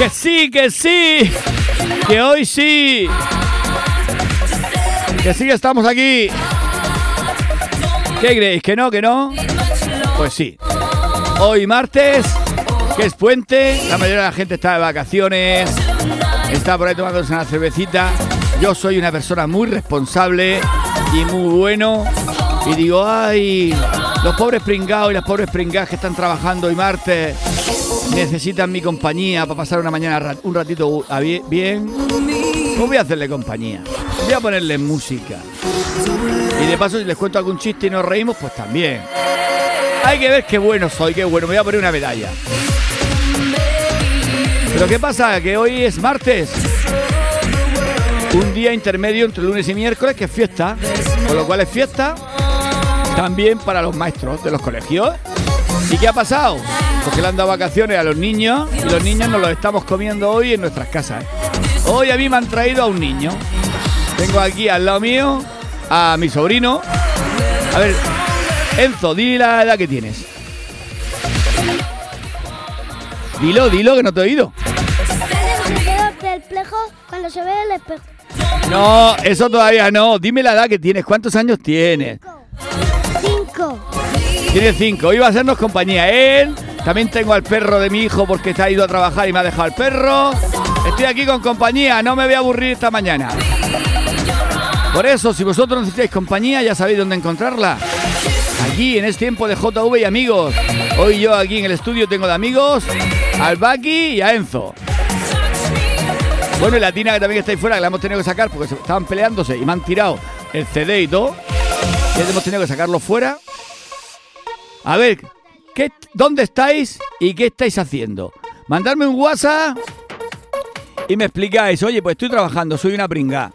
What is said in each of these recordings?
Que sí, que sí. Que hoy sí. Que sí que estamos aquí. ¿Qué creéis? ¿Que no? ¿Que no? Pues sí. Hoy martes, que es puente, la mayoría de la gente está de vacaciones, está por ahí tomándose una cervecita. Yo soy una persona muy responsable y muy bueno. Y digo, ay, los pobres pringados y las pobres pringadas que están trabajando hoy martes necesitan mi compañía para pasar una mañana un ratito bien. Pues voy a hacerle compañía. Voy a ponerle música. Y de paso, si les cuento algún chiste y nos reímos, pues también. Hay que ver qué bueno soy, qué bueno. Me voy a poner una medalla. Pero ¿qué pasa? Que hoy es martes. Un día intermedio entre lunes y miércoles que es fiesta. Con lo cual es fiesta también para los maestros de los colegios. ¿Y qué ha pasado? Porque le han dado vacaciones a los niños y los niños nos los estamos comiendo hoy en nuestras casas. Hoy a mí me han traído a un niño. Tengo aquí al lado mío a mi sobrino. A ver, Enzo, di la edad que tienes. Dilo, dilo, que no te he oído. perplejo cuando se ve el espejo. No, eso todavía no. Dime la edad que tienes. ¿Cuántos años tienes? Cinco. Tiene cinco. Hoy va a hacernos compañía. Él. También tengo al perro de mi hijo porque está ido a trabajar y me ha dejado el perro. Estoy aquí con compañía. No me voy a aburrir esta mañana. Por eso, si vosotros necesitáis compañía, ya sabéis dónde encontrarla. Aquí, en este tiempo de JV y amigos. Hoy yo aquí en el estudio tengo de amigos al Baki y a Enzo. Bueno, y la Tina que también está ahí fuera, que la hemos tenido que sacar porque estaban peleándose y me han tirado el CD y todo. Y hemos tenido que sacarlo fuera. A ver, ¿qué, ¿dónde estáis y qué estáis haciendo? Mandarme un WhatsApp y me explicáis, oye, pues estoy trabajando, soy una pringa.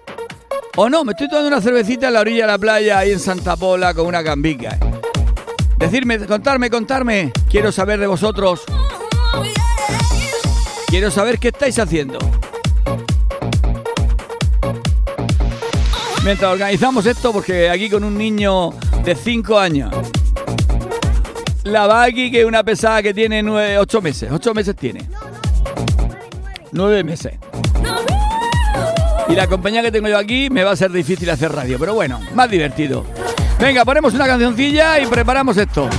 O no, me estoy tomando una cervecita en la orilla de la playa, ahí en Santa Pola, con una cambica. Decirme, contarme, contarme. Quiero saber de vosotros. Quiero saber qué estáis haciendo. Mientras organizamos esto, porque aquí con un niño de 5 años. La Baki, que es una pesada que tiene 8 meses. 8 meses tiene. 9 meses. Y la compañía que tengo yo aquí me va a ser difícil hacer radio, pero bueno, más divertido. Venga, ponemos una cancioncilla y preparamos esto.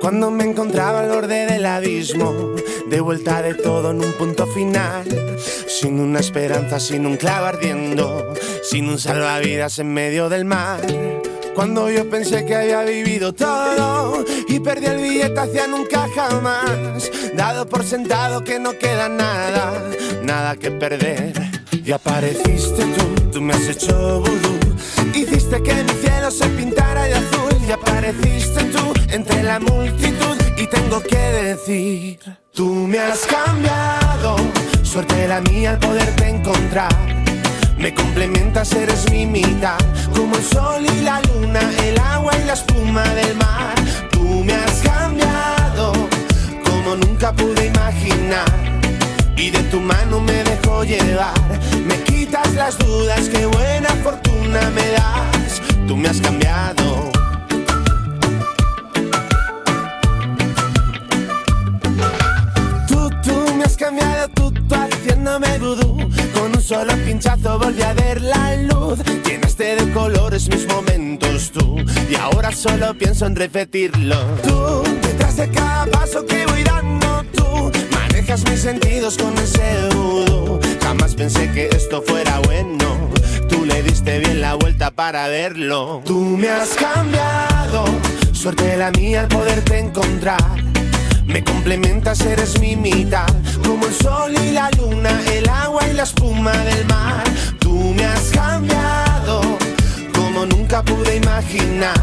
Cuando me encontraba al borde del abismo, de vuelta de todo en un punto final, sin una esperanza, sin un clavo ardiendo, sin un salvavidas en medio del mar. Cuando yo pensé que había vivido todo y perdí el billete hacia nunca jamás, dado por sentado que no queda nada, nada que perder. Y apareciste tú, tú me has hecho vudú, hiciste que mi cielo se pintara de azul. Y apareciste tú entre la multitud. Y tengo que decir, tú me has cambiado, suerte la mía al poderte encontrar me complementas, eres mi mitad, como el sol y la luna, el agua y la espuma del mar. Tú me has cambiado, como nunca pude imaginar. Y de tu mano me dejo llevar, me quitas las dudas, qué buena fortuna me das. Tú me has cambiado. Cambiado, tú, tú haciéndome vudú solo pinchazo volví a ver la luz. Llenaste de colores mis momentos tú. Y ahora solo pienso en repetirlo. Tú, detrás de cada paso que voy dando tú. Manejas mis sentidos con ese vudú. Jamás pensé que esto fuera bueno. Tú le diste bien la vuelta para verlo. Tú me has cambiado. Suerte la mía al poderte encontrar me complementas, eres mi mitad, como el sol y la luna, el agua y la espuma del mar. Tú me has cambiado, como nunca pude imaginar.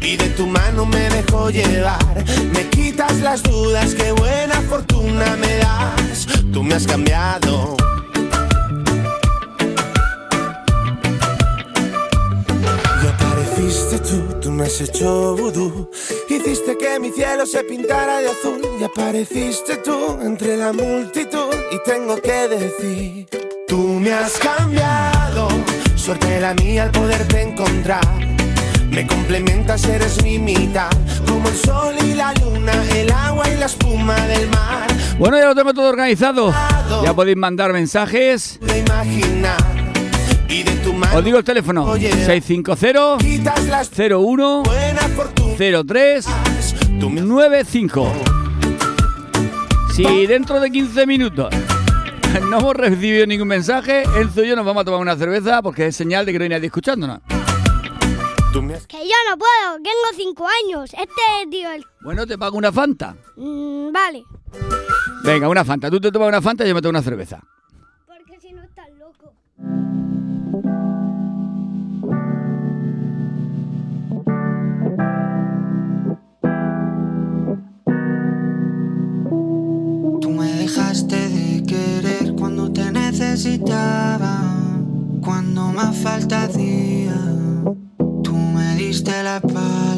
Y de tu mano me dejo llevar, me quitas las dudas, qué buena fortuna me das. Tú me has cambiado. Apareciste tú, tú me has hecho vudú Hiciste que mi cielo se pintara de azul y apareciste tú entre la multitud y tengo que decir, tú me has cambiado, suerte la mía al poderte encontrar. Me complementas, eres mi mitad, como el sol y la luna, el agua y la espuma del mar. Bueno, ya lo tengo todo organizado. Ya podéis mandar mensajes. De imaginar Os digo el teléfono: 650 quitas las 01 buenas fortunas. 03 Tú me 95. Si dentro de 15 minutos no hemos recibido ningún mensaje, Enzo y yo nos vamos a tomar una cerveza porque es señal de que no hay nadie escuchándonos. Que yo no puedo, tengo cinco años. Este tío, el... Bueno, te pago una Fanta. Mm, vale. Venga, una Fanta. Tú te tomas una Fanta y yo me tomo una cerveza. Porque si no estás loco. Tú me dejaste de querer cuando te necesitaba, cuando más falta hacía. Tú me diste la espalda.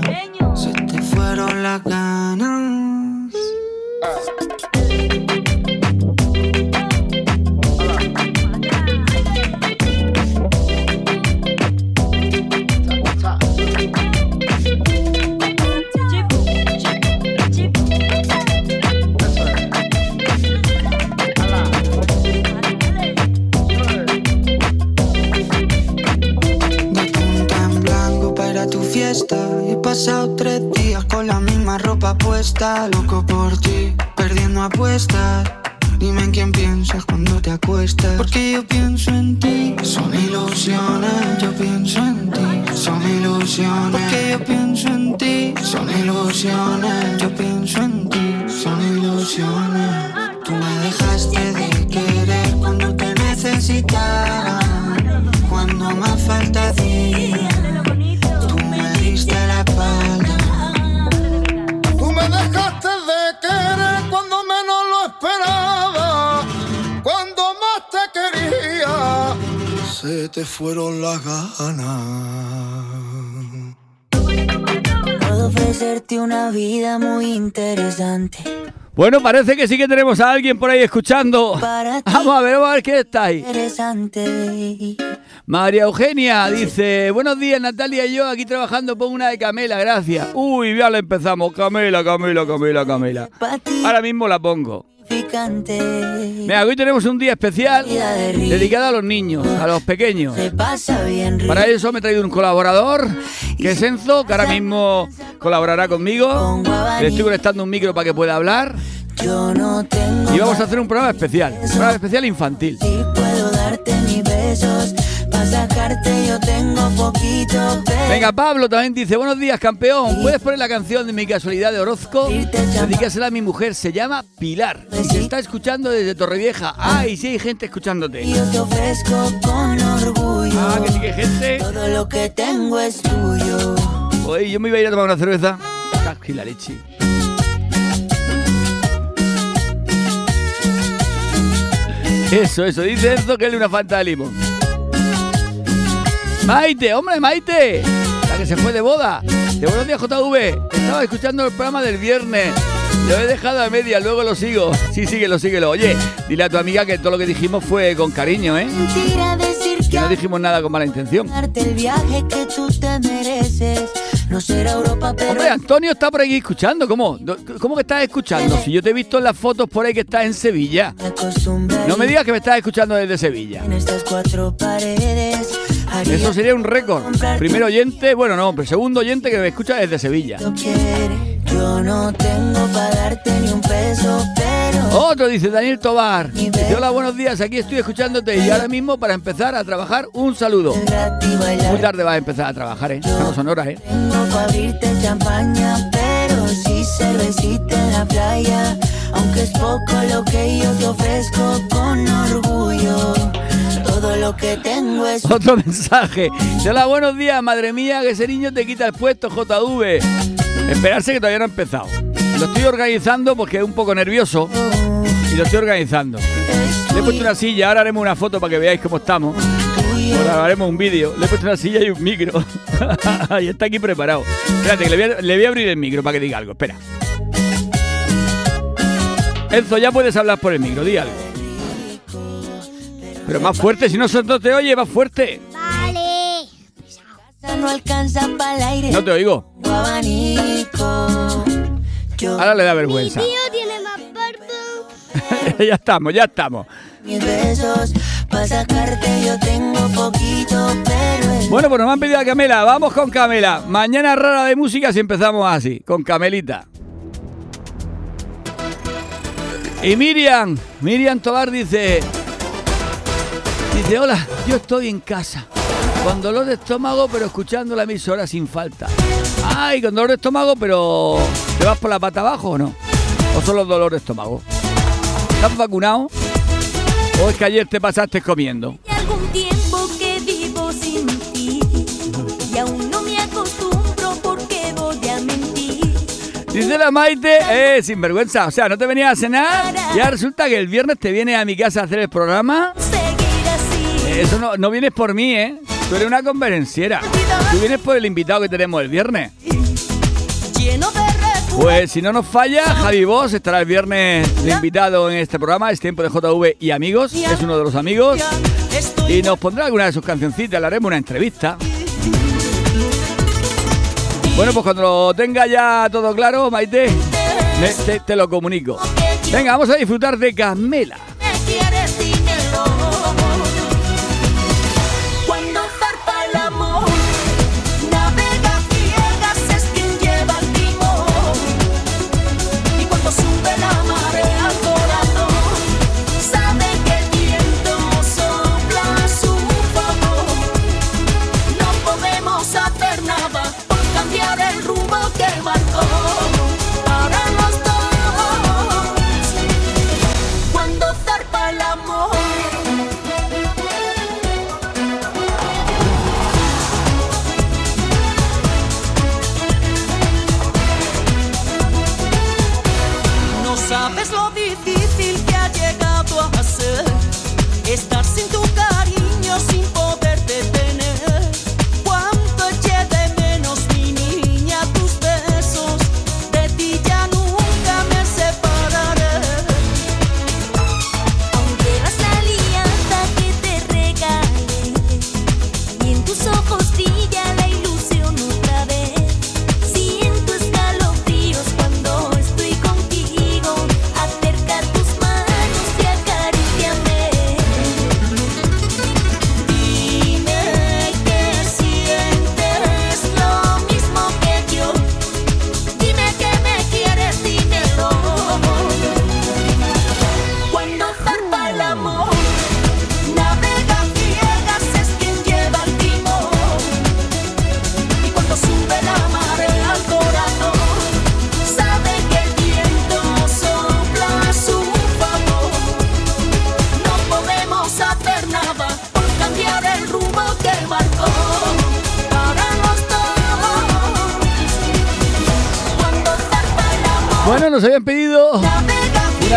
fueron las ganas. Puesta. Loco por ti, perdiendo apuestas. Se te fueron las ganas. Puedo ofrecerte una vida muy interesante. Bueno, parece que sí que tenemos a alguien por ahí escuchando. Vamos a ver, vamos a ver qué está ahí. Interesante. María Eugenia dice, buenos días Natalia y yo aquí trabajando por una de Camela, gracias. Uy, ya la empezamos, Camela, Camela, Camela, Camela. Ahora mismo la pongo. Mira, hoy tenemos un día especial dedicado a los niños, a los pequeños. Se pasa bien. Para eso me he traído un colaborador, que es Enzo, que ahora mismo colaborará conmigo. Le estoy conectando un micro para que pueda hablar. Yo no tengo Y vamos a hacer un programa especial, un programa especial infantil. Si puedo darte mis besos, para sacarte yo tengo poquito. pero Venga, Pablo también dice, buenos días, campeón. ¿Puedes poner la canción de mi casualidad de Orozco? Dedícasela a mi mujer, se llama Pilar. Y se está escuchando desde Torrevieja. Ah, y sí hay gente escuchándote. Yo te ofrezco con orgullo. Ah, que sí que hay gente. Todo lo que tengo es tuyo. Oye, yo me iba a ir a tomar una cerveza. Caji la leche. Eso, eso, dice Enzo que él es una fanta de limón. Maite, hombre, Maite. La que se fue de boda. De buenos días, JV. Estaba escuchando el programa del viernes. Lo he dejado a media, luego lo sigo. Sí, síguelo, síguelo. Oye, dile a tu amiga que todo lo que dijimos fue con cariño, ¿eh? Mentira decir Que no dijimos nada con mala intención. darte el viaje que tú te mereces. No será Europa, pero Hombre, Antonio está por aquí escuchando. ¿Cómo? ¿Cómo que estás escuchando? Si yo te he visto en las fotos por ahí que estás en Sevilla. No me digas que me estás escuchando desde Sevilla. en estas cuatro paredes. Eso sería un récord. Primer oyente, bueno, no, pero segundo oyente que me escucha desde Sevilla. lo quiere. Yo no tengo para darte ni un peso, pero Otro dice Daniel Tobar. Dice, hola, buenos días, aquí estoy escuchándote y ahora mismo para empezar a trabajar, un saludo. Muy tarde vas a empezar a trabajar, ¿eh? No son horas, ¿eh? Tengo para abrirte champaña, pero sí cervecita en la playa. Aunque es poco lo que yo te ofrezco con orgullo. Todo lo que tengo es Otro mensaje. Hola, buenos días, madre mía, que ese niño te quita el puesto, JV. Esperarse que todavía no ha empezado. Lo estoy organizando porque es un poco nervioso y lo estoy organizando. Le he puesto una silla, ahora haremos una foto para que veáis cómo estamos. Ahora haremos un vídeo. Le he puesto una silla y un micro. y está aquí preparado. Espérate, que le voy, a, le voy a abrir el micro para que diga algo. Espera. Enzo, ya puedes hablar por el micro, di algo. Pero más fuerte, si no no te oye, más fuerte. Vale. no alcanza para el aire. No te oigo. Ahora le da Mi vergüenza. tío tiene más barba. ya estamos, ya estamos. mis besos para sacarte yo tengo poquito, pero Bueno, pues nos han pedido a Camela. Vamos con Camela. Mañana rara de música si empezamos así, con Camelita. Y Miriam, Miriam Tobar dice, dice, hola, yo estoy en casa, con dolor de estómago, pero escuchando la emisora sin falta. Ay, con dolor de estómago, pero ¿te vas por la pata abajo o no? ¿O solo dolor de estómago? ¿Estás vacunado? ¿O es que ayer te pasaste comiendo? Hace algún tiempo que vivo sin ti y aún no me acostumbro porque voy a mentir. Dice la Maite, eh, sinvergüenza, o sea, no te venías a cenar y ahora resulta que el viernes te vienes a mi casa a hacer el programa. Eso no, no vienes por mí, ¿eh? Tú eres una convenenciera. Tú vienes por el invitado que tenemos el viernes. Pues si no nos falla, Javi Boss estará el viernes de invitado en este programa. Es tiempo de JV y amigos. Es uno de los amigos. Y nos pondrá alguna de sus cancioncitas. Le haremos una entrevista. Bueno, pues cuando lo tenga ya todo claro, Maite, te, te lo comunico. Venga, vamos a disfrutar de Camela.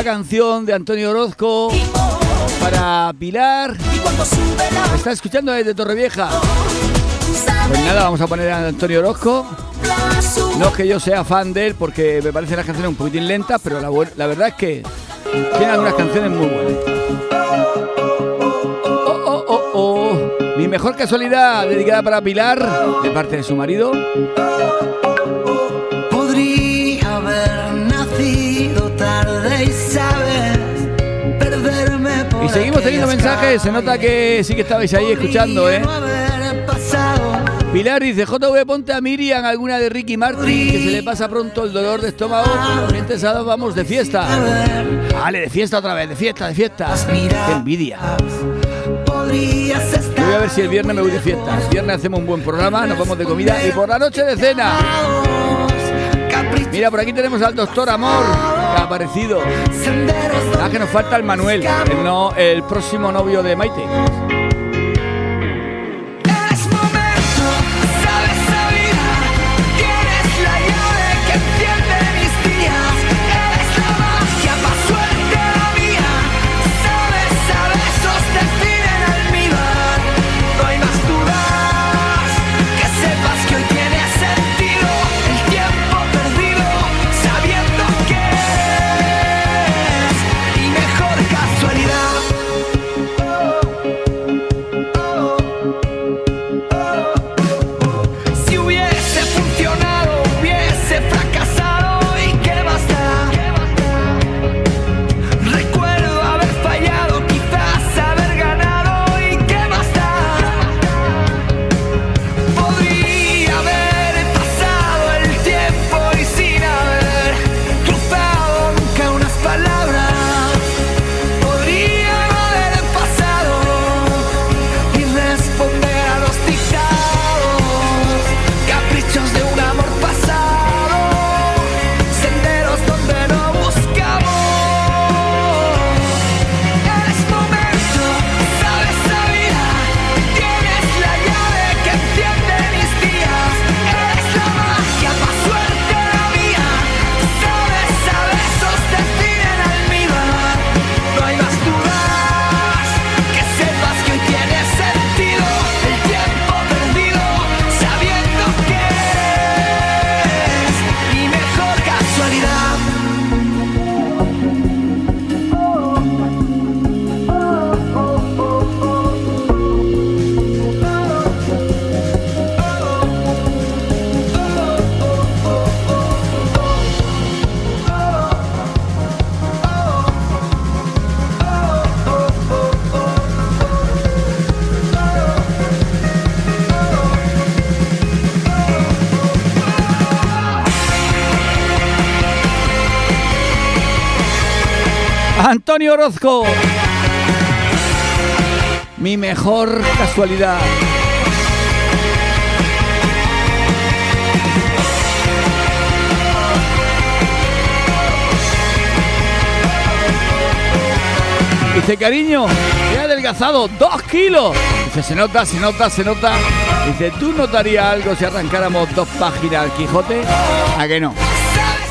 Canción de Antonio Orozco para Pilar. ¿Me está escuchando desde Torrevieja? Pues nada, vamos a poner a Antonio Orozco. No es que yo sea fan de él porque me parecen las canciones un poquitín lentas, pero la, la verdad es que tiene algunas canciones muy buenas. Oh, oh, oh, oh. Mi mejor casualidad dedicada para Pilar, de parte de su marido. Seguimos teniendo mensajes, se nota que sí que estabais ahí escuchando, ¿eh? Pilar dice, JV, ponte a Miriam alguna de Ricky Martin, que se le pasa pronto el dolor de estómago. Sábado vamos de fiesta. Vale, de fiesta otra vez, de fiesta, de fiesta. Qué envidia. Voy a ver si el viernes me voy de fiesta. El viernes hacemos un buen programa, nos vamos de comida y por la noche de cena. Mira, por aquí tenemos al doctor Amor, que ha aparecido. Nada que nos falta el Manuel, el, no, el próximo novio de Maite. Orozco. Mi mejor casualidad. Dice, cariño, he adelgazado dos kilos. Dice, se nota, se nota, se nota. Dice, ¿tú notarías algo si arrancáramos dos páginas al Quijote? ¿A que no?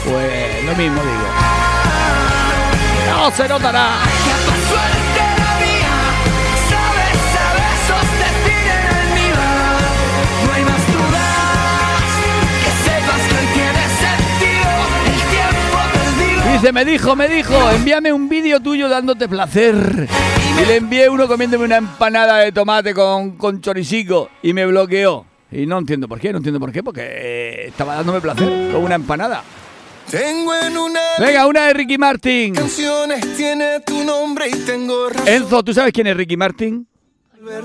Pues lo mismo digo. Se notará. Dice, me dijo, me dijo, envíame un vídeo tuyo dándote placer. Y le envié uno comiéndome una empanada de tomate con, con choricico y me bloqueó. Y no entiendo por qué, no entiendo por qué, porque eh, estaba dándome placer con una empanada. Tengo en una Venga, una de Ricky Martin. canciones tiene tu nombre y tengo razón Enzo, ¿tú sabes quién es Ricky Martin? A ver,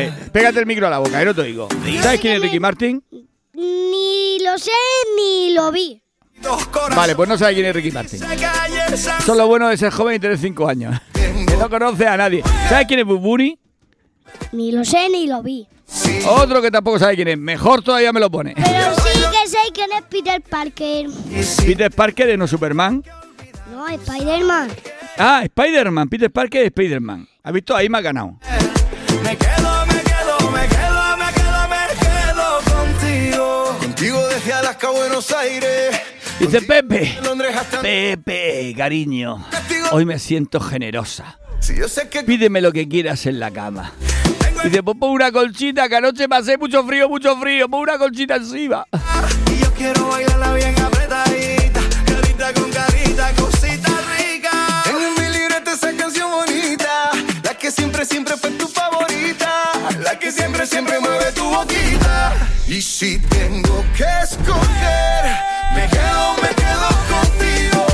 eh, pégate el micro a la boca, que no te oigo. ¿Sabes quién es Ricky Martin? Ni lo sé ni lo vi. Vale, pues no sabes quién es Ricky Martin. Eso es lo bueno de ser joven y tener 5 años. Que no conoce a nadie. ¿Sabes quién es Bad Bunny? Ni lo sé ni lo vi. Otro que tampoco sabe quién es. Mejor todavía me lo pone. Pero quién es Peter Parker. Peter Parker de no Superman. No, Spider-Man. Ah, Spider-Man. Peter Parker de Spider-Man. ¿Has visto? Ahí me ha ganado. Me quedo, me quedo, me quedo, me quedo, me quedo contigo. Contigo desde Alaska a Buenos Aires. Dice Pepe. Pepe, cariño. Hoy me siento generosa. Pídeme lo que quieras en la cama. Y después pon una colchita, que anoche pasé mucho frío, mucho frío. Pon una colchita encima. Y yo quiero bailarla bien apretadita, carita con carita, cosita rica. En mi libreta esa canción bonita, la que siempre, siempre fue tu favorita, la que siempre, siempre mueve tu boquita. Y si tengo que escoger, me quedo, me quedo contigo.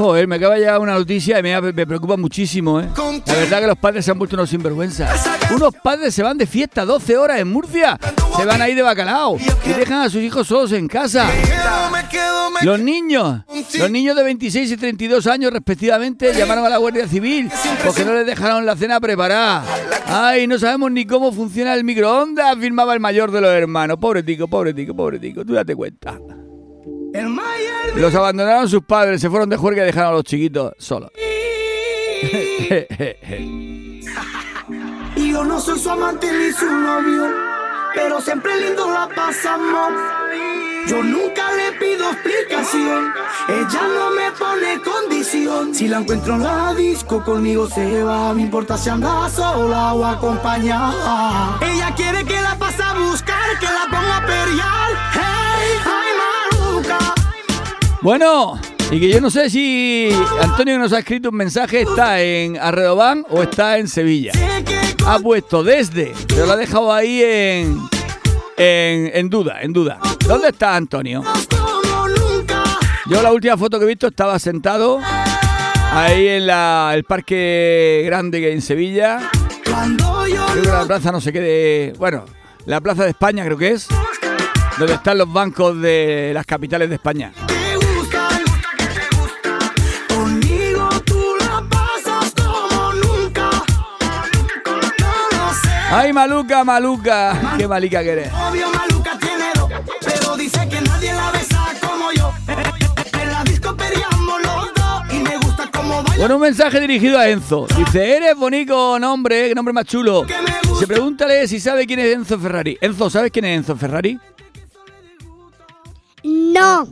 Joder, me acaba de llegar una noticia y me, preocupa muchísimo, ¿eh? La verdad que los padres se han vuelto unos sinvergüenzas. Unos padres se van de fiesta 12 horas en Murcia. Se van ahí de bacalao y dejan a sus hijos solos en casa. Los niños, los niños de 26 y 32 años respectivamente, llamaron a la Guardia Civil porque no les dejaron la cena preparada. Ay, no sabemos ni cómo funciona el microondas, afirmaba el mayor de los hermanos. Pobre tico, pobre tico, pobre tico, tú date cuenta. Los abandonaron sus padres, se fueron de juerga y dejaron a los chiquitos solos. Y yo no soy su amante ni su novio, pero siempre lindo la pasamos. Yo nunca le pido explicación, ella no me pone condición. Si la encuentro en la disco, conmigo se va, me importa si anda sola o acompañada. Ella quiere que la pase a buscar, que la ponga a pelear. Bueno, y que yo no sé si Antonio nos ha escrito un mensaje está en Arredobán o está en Sevilla. Ha puesto desde, pero lo ha dejado ahí en, en, duda, en duda. ¿Dónde está Antonio? Yo la última foto que he visto estaba sentado ahí en la, el parque grande que hay en Sevilla. Creo que la plaza no sé qué de... Bueno, la plaza de España creo que es. Donde están los bancos de las capitales de España. ¡Ay, Maluca, Maluca! ¡Qué malica que eres! Obvio Maluca tiene dos, pero dice que nadie la besa como yo. En la disco peleamos los dos y me gusta como baila. Bueno, un mensaje dirigido a Enzo. Dice, eres bonito nombre, qué nombre más chulo. Se pregúntale si sabe quién es Enzo Ferrari. Enzo, ¿sabes quién es Enzo Ferrari? No.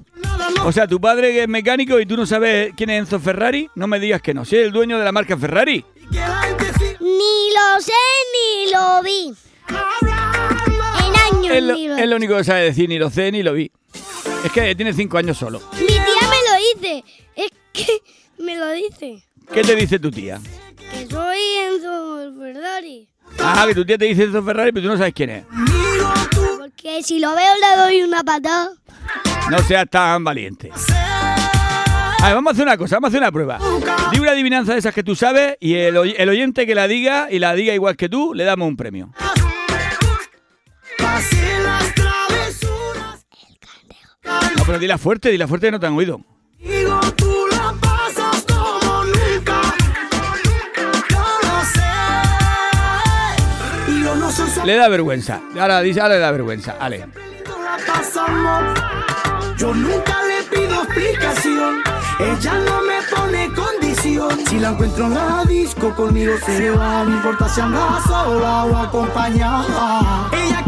O sea, tu padre que es mecánico y tú no sabes quién es Enzo Ferrari, no me digas que no. Si es el dueño de la marca Ferrari. que la gente sí Ni lo sé ni lo vi. En años Es lo, ni lo es lo único que sabe decir, ni lo sé ni lo vi. Es que tiene cinco años solo. Mi tía me lo dice. Es que me lo dice. ¿Qué te dice tu tía? Que soy Enzo Ferrari. Ah, que tu tía te dice Enzo Ferrari, pero tú no sabes quién es. Porque si lo veo le doy una patada. No seas tan valiente. A ver, vamos a hacer una cosa, vamos a hacer una prueba. Di una adivinanza de esas que tú sabes y el, oy- el oyente que la diga y la diga igual que tú, le damos un premio. No, pero dila fuerte, dila fuerte que no te han oído. Le da vergüenza. Ahora dice, ahora le da vergüenza. Ale. Yo nunca le pido explicación. Ella no me pone condición. Si la encuentro en la disco, conmigo se va. No importa si anda sola o acompañada. Ella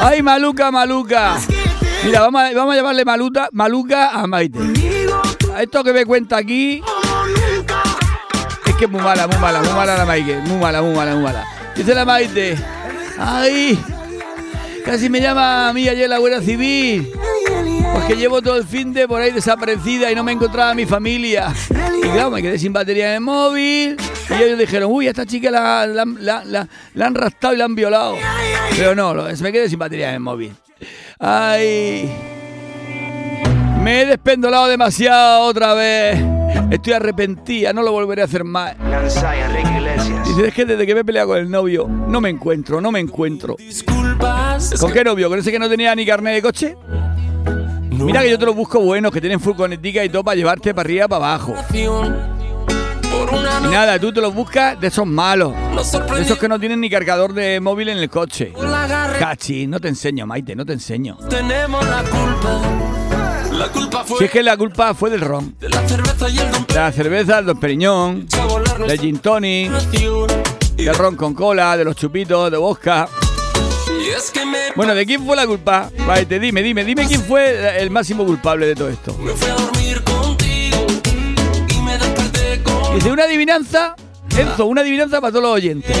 ¡Ay, Maluca, Maluca! Mira, vamos a, vamos a llamarle Maluta, Maluca a Maite. esto que me cuenta aquí, nunca. que es muy mala, muy mala, muy mala la Maite. Muy mala, muy mala, muy mala. Dice la Maite. ¡Ay! Casi me llama a mí ayer la Guardia Civil. Porque llevo todo el fin de por ahí desaparecida y no me encontraba mi familia. Y claro, me quedé sin batería en el móvil. Y ellos dijeron, uy, a esta chica la, la- la- la- la han raptado y la han violado. Pero no, me quedé sin batería en el móvil. Ay. Me he despendolado demasiado otra vez. Estoy arrepentida, no lo volveré a hacer más. Dice, es que desde que me he peleado con el novio, no me encuentro, no me encuentro. ¿Con qué novio? ¿Con ese que no tenía ni carnet de coche? Mira que yo te los busco buenos, que tienen furgonetica y todo para llevarte para arriba para abajo. Y nada, tú te los buscas de esos malos. De esos que no tienen ni cargador de móvil en el coche. Cachi, no te enseño, Maite, no te enseño. Tenemos la culpa. La culpa fue Si es que la culpa fue del ron. de la cerveza y el don De la cerveza, del Don Periñón, del gin tonic, del ron con cola, de los chupitos, de vodka. Bueno, ¿de quién fue la culpa? Maite, dime, dime, dime quién fue el máximo culpable de todo esto. me fui a dormir contigo y me desperté con Dice una adivinanza, Enzo, una adivinanza para todos los oyentes.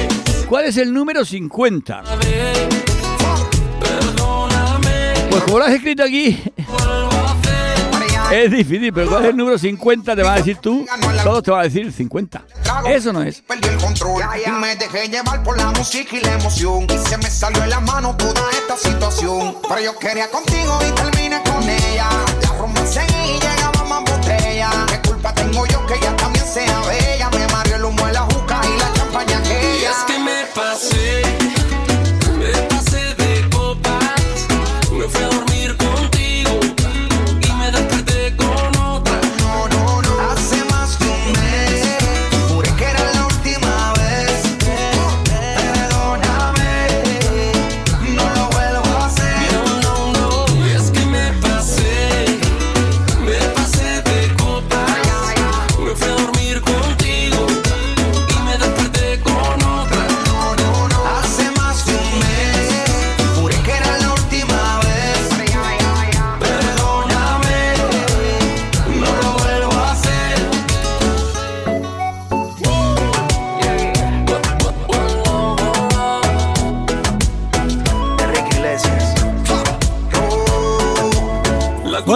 ¿Cuál es el número 50? Perdóname, Pues como lo has escrito aquí. Es difícil, pero ¿cuál es el número 50? Te va a decir tú, todos te van a decir 50. Eso no es. Perdí el control y me dejé llevar por la música y la emoción. Y se me salió de la mano toda esta situación. Pero yo quería contigo y terminé con ella. La rumba seguí y llegaba más botella. ¿Qué culpa tengo yo que ella también sea bella? Me mareó el humo de la juca y la champaña Y aquella. es que me pasé,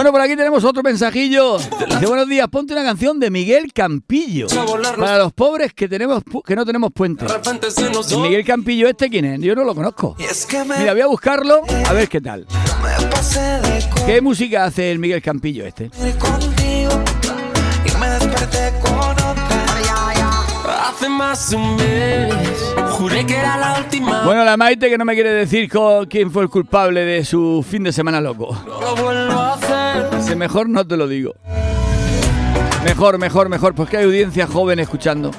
Bueno, por aquí tenemos otro mensajillo. Dice, buenos días, ponte una canción de Miguel Campillo. Para los pobres que tenemos que no tenemos puente. de repente se nos ¿Y Miguel Campillo este quién es? Yo no lo conozco. Mira, voy a buscarlo a ver qué tal. de ¿Qué música hace el Miguel Campillo este? más de un mes, juré que era la última. Bueno, la Maite que no me quiere decir quién fue el culpable de su fin de semana loco. No lo vuelvo a hacer. Dice, mejor no te lo digo. Mejor, mejor, mejor, porque hay audiencia joven escuchando.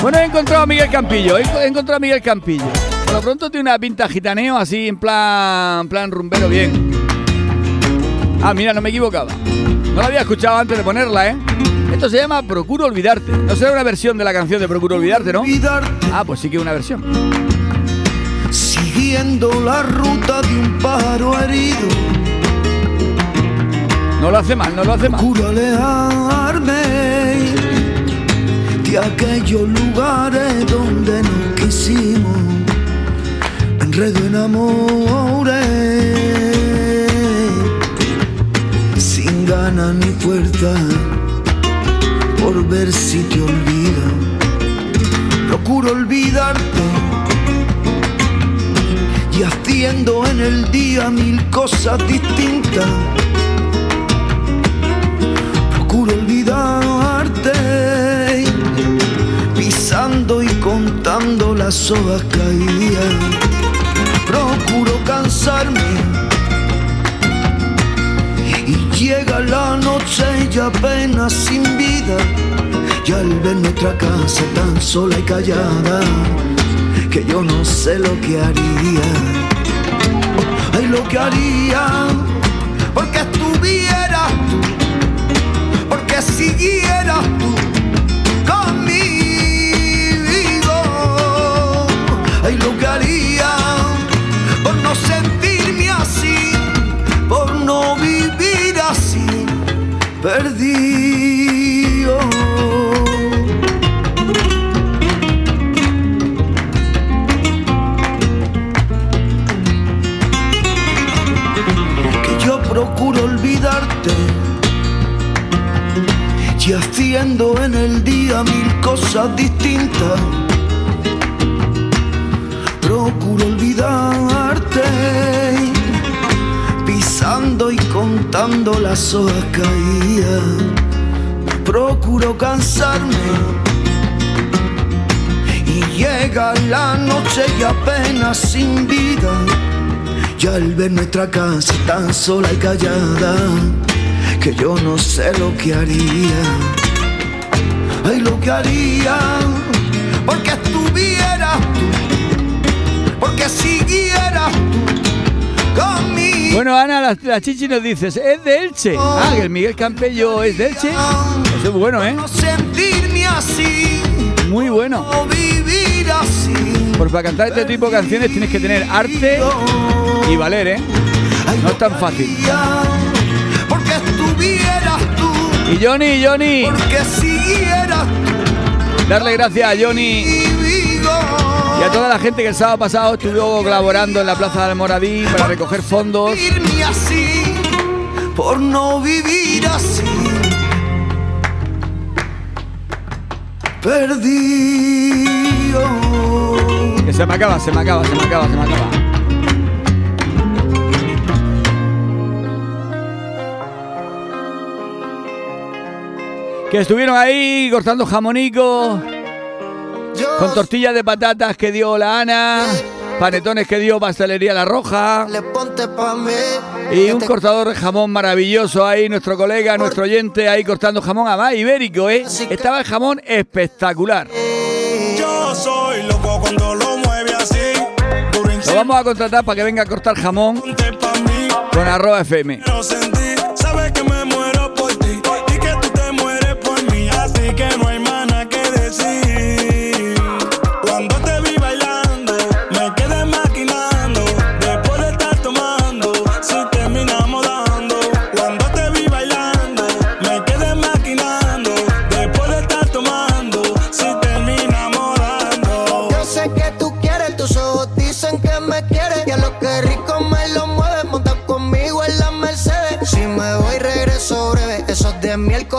Bueno, he encontrado a Miguel Campillo, he encontrado a Miguel Campillo. Por lo pronto tiene una pinta gitaneo así en plan, en plan rumbero bien. Ah, mira, no me equivocaba. No la había escuchado antes de ponerla, ¿eh? Esto se llama Procuro Olvidarte. No será una versión de la canción de Procuro Olvidarte, ¿no? Ah, pues sí que es una versión. siguiendo la ruta de un pájaro herido. No lo hace mal, no lo hace mal. Procuro alejarme de aquellos lugares donde no quisimos. Enredo en amores sin ganas ni fuerza por ver si te olvido. Procuro olvidarte y haciendo en el día mil cosas distintas y contando las hojas caídas. Procuro cansarme y llega la noche y apenas sin vida. Y al ver nuestra casa tan sola y callada, que yo no sé lo que haría. Ay, lo que haría, porque estuvieras tú porque siguieras tú perdido. Que yo procuro olvidarte y haciendo en el día mil cosas distintas. Procuro olvidarte y contando las hojas caídas. Procuro cansarme y llega la noche y apenas sin vida. Y al ver nuestra casa tan sola y callada, que yo no sé lo que haría. Ay, lo que haría, porque estuvieras tú, porque siguieras tú conmigo. Bueno, Ana, la, la chichi nos dices, es de Elche. Ah, que el Miguel Campello es de Elche. Eso es bueno, ¿eh? No sentirme así, Muy bueno. Porque para cantar este tipo de canciones tienes que tener arte y valer, ¿eh? No es tan fácil. Porque estuvieras tú, Y Johnny, Johnny, porque siguieras darle gracias a Johnny. Y a toda la gente que el sábado pasado estuvo colaborando en la Plaza del Moradí para recoger fondos. Así, por no vivir así. Perdido. Que se me acaba, se me acaba, se me acaba, se me acaba. Que estuvieron ahí cortando jamonico con tortillas de patatas que dio la Ana, panetones que dio pastelería La Roja y un cortador de jamón maravilloso ahí, nuestro colega, nuestro oyente ahí cortando jamón, además ibérico, ¿eh? Estaba el jamón espectacular. Yo soy loco cuando lo mueve así. Duro Lo vamos a contratar para que venga a cortar jamón con arroba FM.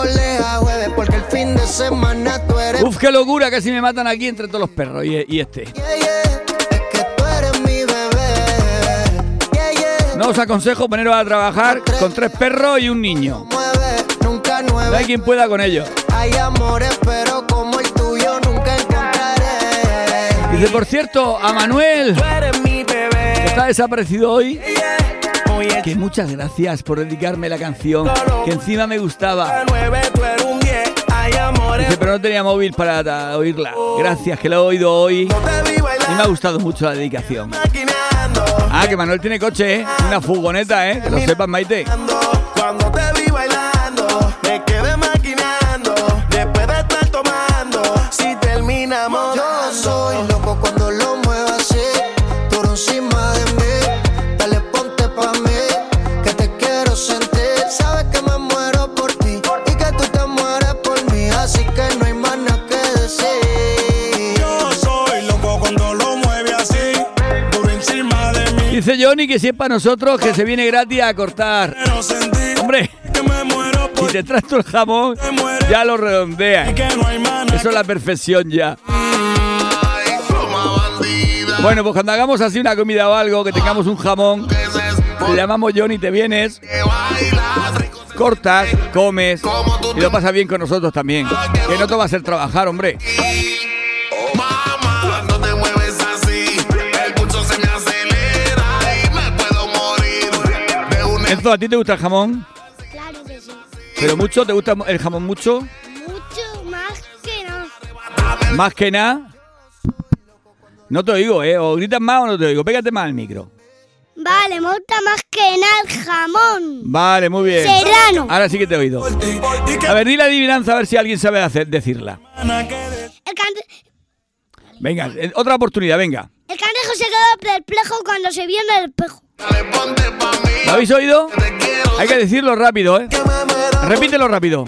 Es de miércoles a jueves, porque el fin de semana tú eres. Uf, qué locura que si me matan aquí entre todos los perros y, y este. Yeah, yeah, es que tú eres mi bebé. Yeah, yeah. No os aconsejo poneros a trabajar con tres perros y un niño. Mueve, nunca No hay nueve. quien pueda con ellos. Hay amores, pero como el tuyo nunca encontraré. Dice, por cierto, a Manuel, Tú eres mi que bebé. está desaparecido hoy, que muchas gracias por dedicarme la canción, que encima me gustaba. 9, tú eres un 10. Hay amores. Dice, pero no tenía móvil para oírla. Gracias, que lo he oído hoy y me ha gustado mucho la dedicación. Ah, que Manuel tiene coche, ¿eh? Una furgoneta, ¿eh? Que lo sepas, Maite. Johnny que para nosotros, que se viene gratis a cortar. Hombre, si te traes el jamón, ya lo nada Eso es la perfección ya. Bueno, pues cuando hagamos así una comida o algo, que tengamos un jamón, te llamamos Johnny, te vienes, cortas, comes y lo pasas bien con nosotros también. Que no te va a hacer trabajar, hombre. Enzo, ¿a ti te gusta el jamón? Claro que sí. ¿Pero mucho? ¿Te gusta el jamón mucho? Mucho más que no. Más que nada. No te oigo, ¿eh? O gritas más o no te oigo. Pégate más al micro. Vale, me gusta más que nada el jamón. Vale, muy bien. Serrano. Ahora sí que te he oído. A ver, di la adivinanza a ver si alguien sabe hacer, decirla. El, cante- Venga, eh, otra oportunidad, venga. el cangrejo se quedó perplejo cuando se vio en el espejo. ¿Lo habéis oído? Hay que decirlo rápido, ¿eh? Repítelo rápido.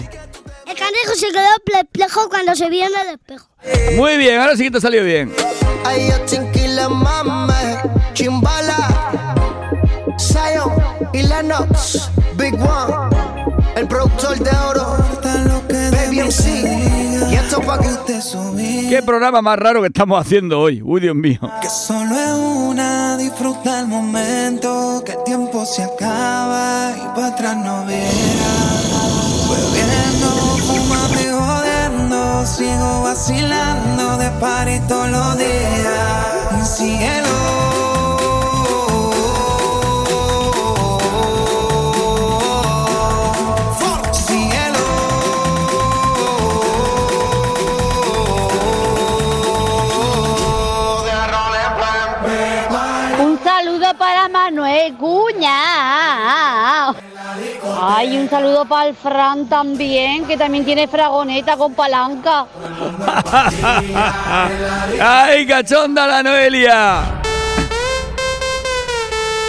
El cangrejo se quedó perplejo cuando se vio en el espejo. Muy bien, ahora sí que te ha salido bien. Big One, el productor de oro, Y esto pa' que te subí. Qué programa más raro que estamos haciendo hoy. Uy, Dios mío. Que solo es una, disfruta el momento, que el tiempo se acaba y para atrás no viera. Bebiendo, fumando y jodiendo, sigo vacilando de party todos los días. Síguelo. Cuña. Ay, un saludo para el Fran también, que también tiene fragoneta con palanca. ¡Ay, cachonda la Noelia!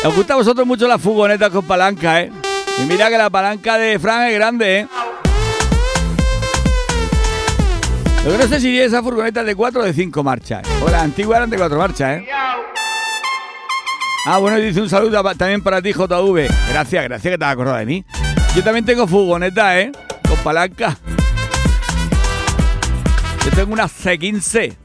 Os gusta a vosotros mucho la furgoneta con palanca, ¿eh? Y mira que la palanca de Fran es grande, ¿eh? Que no sé si esa furgoneta es de 4 o de 5 marchas. ¿eh? O las antiguas eran de 4 marchas, ¿eh? Ah, bueno, dice un saludo también para ti, JV. Gracias, gracias que te has acordado de mí. Yo también tengo furgoneta, ¿eh? Con palanca. Yo tengo una C15.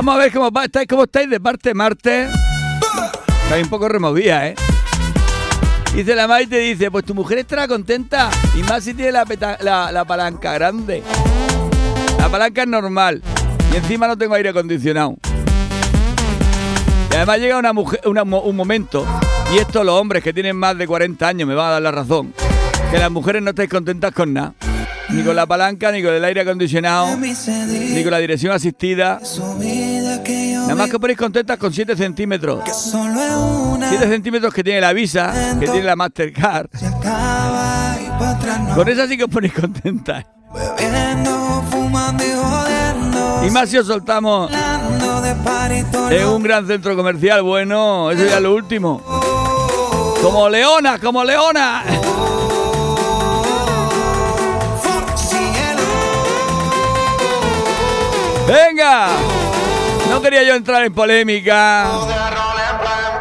Vamos a ver cómo estáis, cómo estáis de parte Marte. Estáis un poco removida, ¿eh? Dice la Maite, dice, pues tu mujer estará contenta. Y más si tiene la, palanca grande. La palanca es normal. Y encima no tengo aire acondicionado. Y además llega un momento, y esto los hombres que tienen más de 40 años me van a dar la razón, que las mujeres no estáis contentas con nada. Ni con la palanca, ni con el aire acondicionado, ni con la dirección asistida. Nada más que ponéis contentas con 7 centímetros. Solo es una. 7 centímetros que tiene la Visa, que tiene la Mastercard. Con esa sí que os ponéis contentas. Y más si os soltamos en un gran centro comercial. Bueno, eso ya es lo último. Como leona, como leona. Venga. No quería yo entrar en polémica.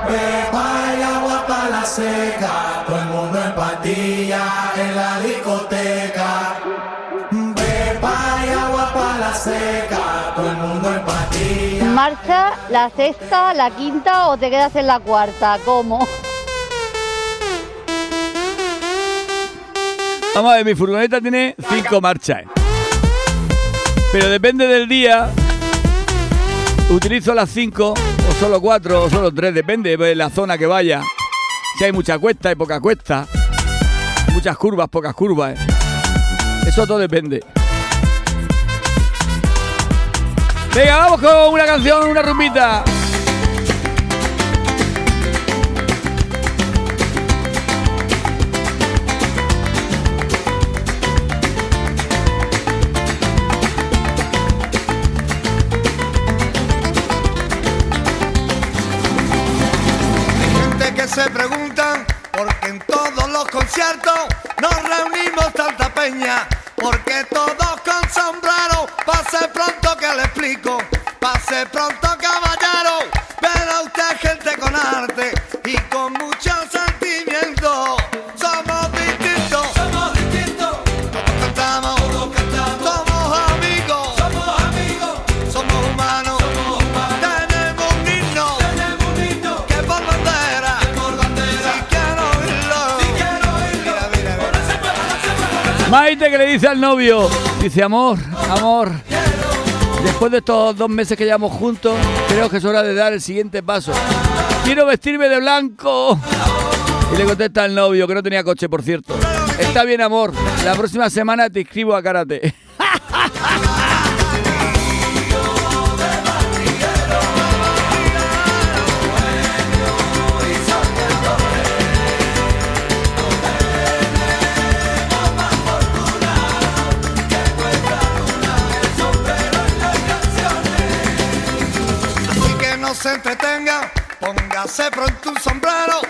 Beba hay agua para la seca, todo el mundo en patilla en la discoteca. Beba hay agua para la seca, todo el mundo en patilla. ¿Marcha la sexta, la quinta o te quedas en la cuarta? ¿Cómo? Vamos a ver, mi furgoneta tiene cinco marchas. Pero depende del día. Utilizo las cinco, o solo cuatro, o solo tres, depende de la zona que vaya. Si hay mucha cuesta y poca cuesta. Muchas curvas, pocas curvas. ¿eh? Eso todo depende. Venga, vamos con una canción, una rumbita. Conciertos nos reunimos tanta peña. Porque todos con sombrero, pase pronto que le explico. Pase pronto caballero, verá usted gente con arte Maite que le dice al novio, dice amor, amor. Después de estos dos meses que llevamos juntos, creo que es hora de dar el siguiente paso. Quiero vestirme de blanco. Y le contesta al novio, que no tenía coche, por cierto. Está bien, amor. La próxima semana te inscribo a karate. Póngase pronto un sombrero.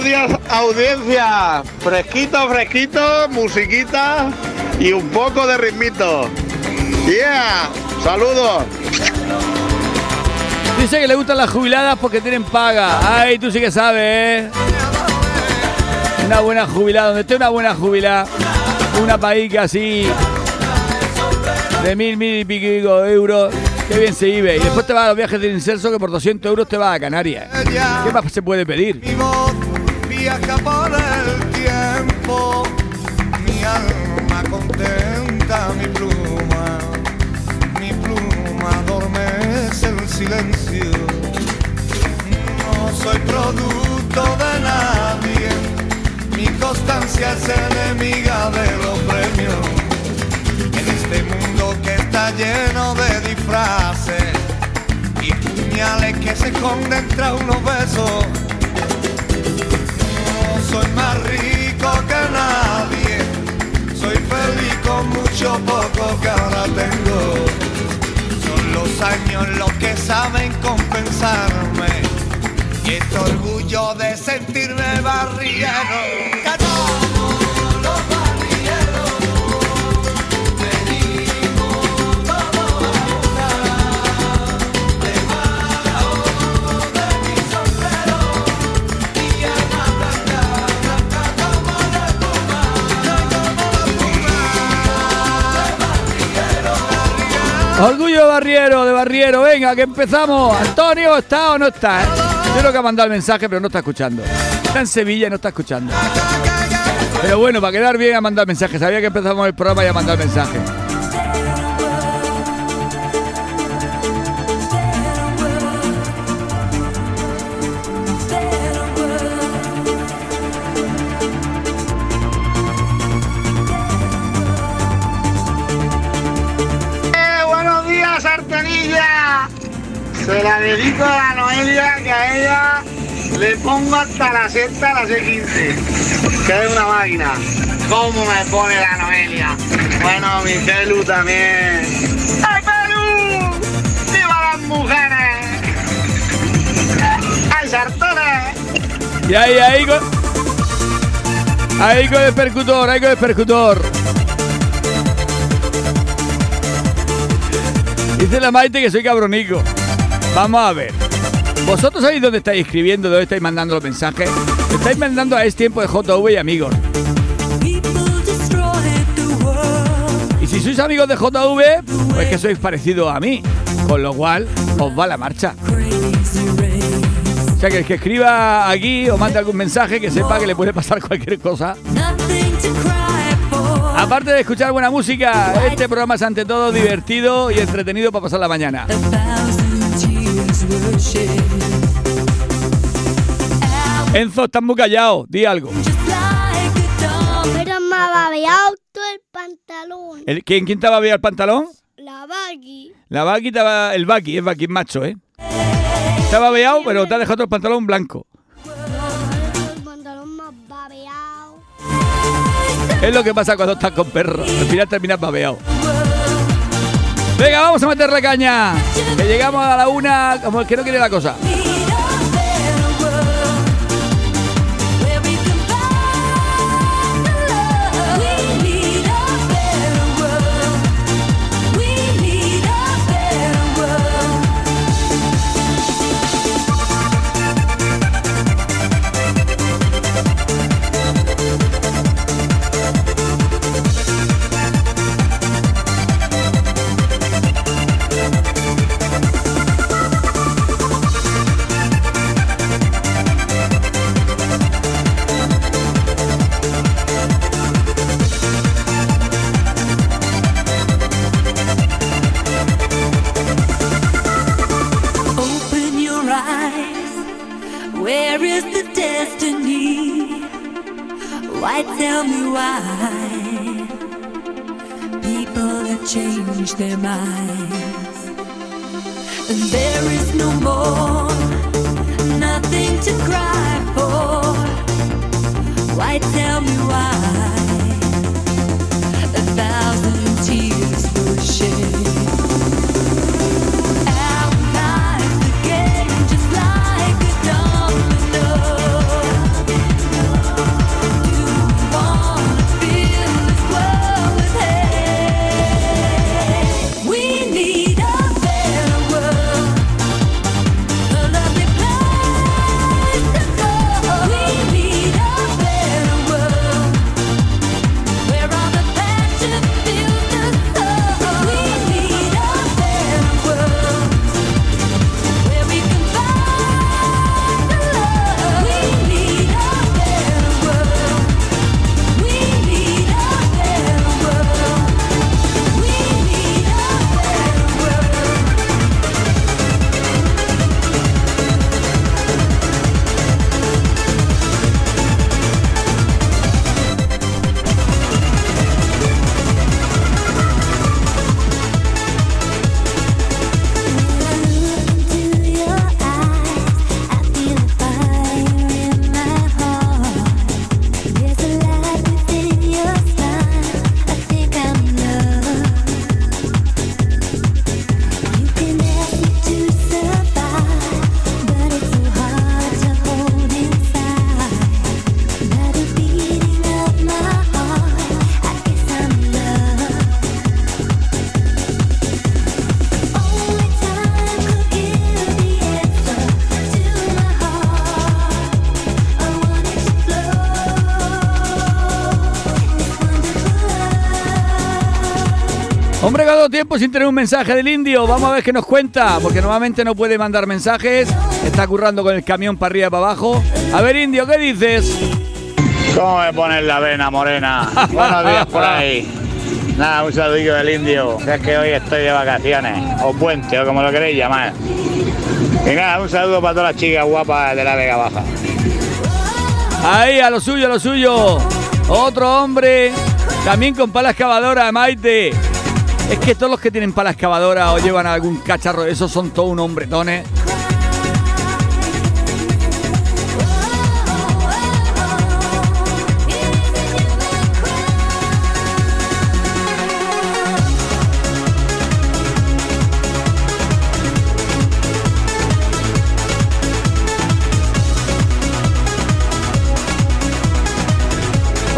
Buenos días audiencia. Fresquito, fresquito, musiquita y un poco de ritmito. Yeah, saludos. Dice que le gustan las jubiladas porque tienen paga. Ay, tú sí que sabes, ¿eh? Una buena jubilada, donde esté una buena jubilada, una paíca así de mil, mil y pico euros, qué bien se vive. Y después te vas a los viajes del incenso que por 200 euros te vas a Canarias. ¿Qué más se puede pedir? Viaja por el tiempo, mi alma contenta, mi pluma, mi pluma adormece el silencio. No soy producto de nadie, mi constancia es enemiga de los premios. En este mundo que está lleno de disfraces y puñales que se esconden tras unos besos. Soy más rico que nadie, soy feliz con mucho poco que ahora tengo. Son los años los que saben compensarme y este orgullo de sentirme barriero. Orgullo de barriero, de barriero. Venga, que empezamos. Antonio, ¿está o no está? Yo creo que ha mandado el mensaje, pero no está escuchando. Está en Sevilla y no está escuchando. Pero bueno, para quedar bien ha mandado el mensaje. Sabía que empezamos el programa y ha mandado el mensaje. Se la dedico a la Noelia, que a ella le pongo hasta la sexta a las 6.15. Que es una máquina. ¿Cómo me pone la Noelia? Bueno, mi Pelu también. ¡Ay, Pelu! ¡Viva las mujeres! ¡Ay, sartones! Y ahí, ahí con. Ahí con el percutor, ahí con el percutor. Dice la Maite que soy cabronico. Vamos a ver. ¿Vosotros sabéis dónde estáis escribiendo, dónde estáis mandando los mensajes? Me estáis mandando a Es Tiempo de JV y amigos. Y si sois amigos de JV, pues que sois parecidos a mí. Con lo cual, os va la marcha. O sea, que el que escriba aquí o mande algún mensaje que sepa que le puede pasar cualquier cosa. Aparte de escuchar buena música, este programa es ante todo divertido y entretenido para pasar la mañana. Enzo, estás muy callado, di algo. Pero me ha babeado todo el pantalón. ¿El- ¿Quién, quién te va a ver el pantalón? La baggy. La Baki estaba. El Baki, es Baki, es macho, ¿eh? Estaba veado, pero te ha dejado el pantalón blanco. El pantalón más babeado. Es lo que pasa cuando estás con perros. Al final terminas babeado. Venga, vamos a meterle caña. Que llegamos a la una como que no quiere la cosa. Tell me why? People have changed their minds. And there is no more, nothing to cry for. Why tell me why? Tiempo sin tener un mensaje del indio. Vamos a ver qué nos cuenta, porque normalmente no puede mandar mensajes. Está currando con el camión para arriba y para abajo. A ver, indio, ¿qué dices? ¿Cómo me pones la vena, morena? Buenos días por ahí. Nada, un saludillo del indio. que Es que hoy estoy de vacaciones, o puente, o como lo queréis llamar. Y nada, un saludo para todas las chicas guapas de la Vega Baja. Ahí, a lo suyo, a lo suyo. Otro hombre, también con pala excavadora, Maite. Es que todos los que tienen pala excavadora o llevan algún cacharro, esos son todos un hombretones.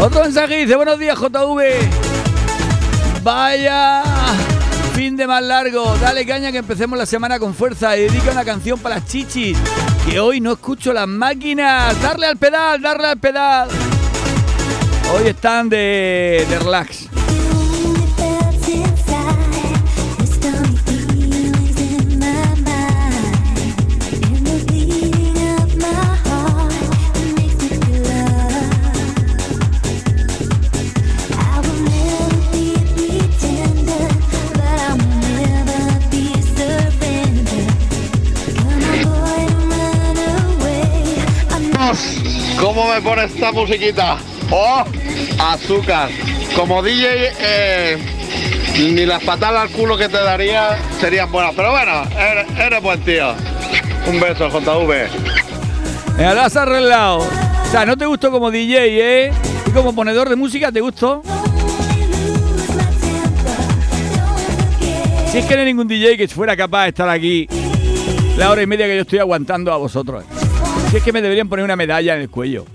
Otro mensaje dice, buenos días JV. Vaya fin de más largo. Dale caña que empecemos la semana con fuerza y dedica una canción para las chichis. Que hoy no escucho las máquinas. Darle al pedal, darle al pedal. Hoy están de, de relax. Me pone esta musiquita? ¡Oh! Azúcar. Como DJ, eh, ni las patadas al culo que te daría serían buenas. Pero bueno, eres, buen tío. Un beso, JV. Me lo has arreglado. O sea, no te gustó como DJ, ¿eh? Y como ponedor de música, ¿te gustó? Si es que no hay ningún DJ que fuera capaz de estar aquí la hora y media que yo estoy aguantando a vosotros. Si es que me deberían poner una medalla en el cuello.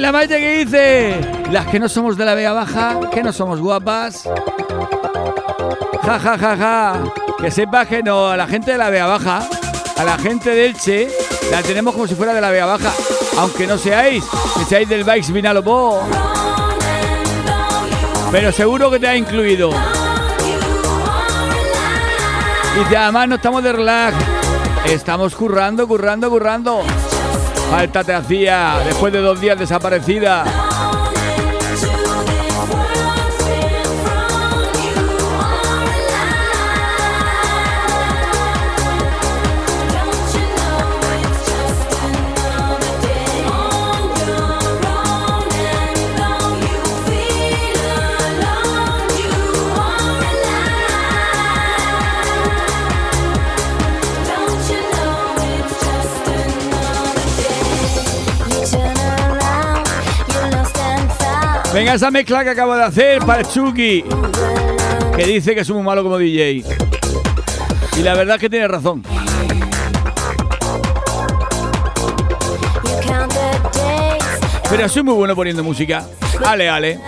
La Maite que dice, las que no somos de la Vega Baja, que no somos guapas. Ja, ja, ja, ja. Que sepas que no, a la gente de la Vega Baja, a la gente del Che, la tenemos como si fuera de la Vega Baja. Aunque no seáis, que seáis del Bikes Vinalopó. Pero seguro que te ha incluido. Y además no estamos de relax. Estamos currando, currando, currando. Falta te hacía después de dos días desaparecida. Venga, esa mezcla que acabo de hacer para Chucky, que dice que soy muy malo como DJ. Y la verdad es que tiene razón. Pero soy muy bueno poniendo música. Ale, ale.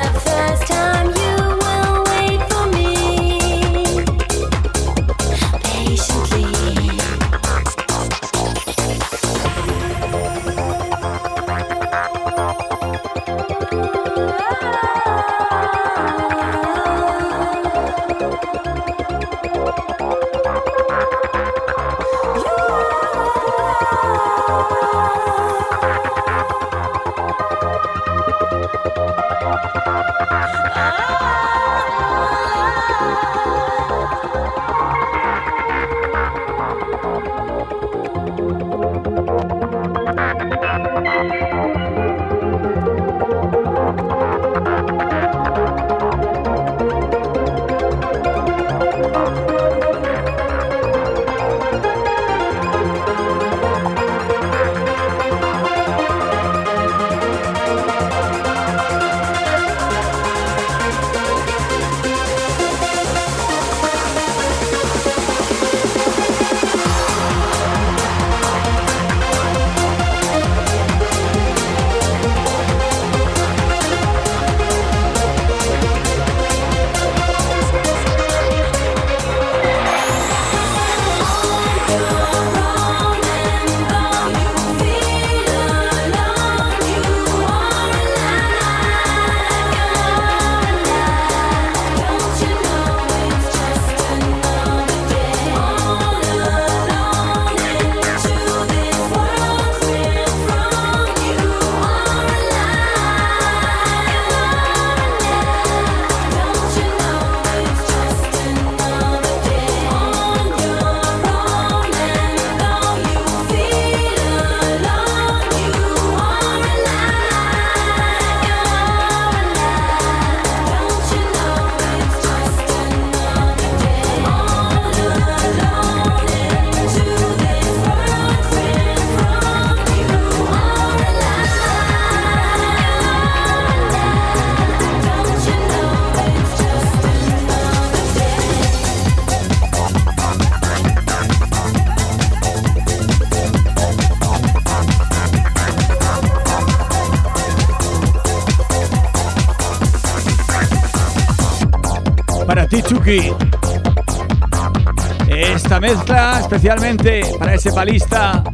Esta mezcla especialmente para ese palista.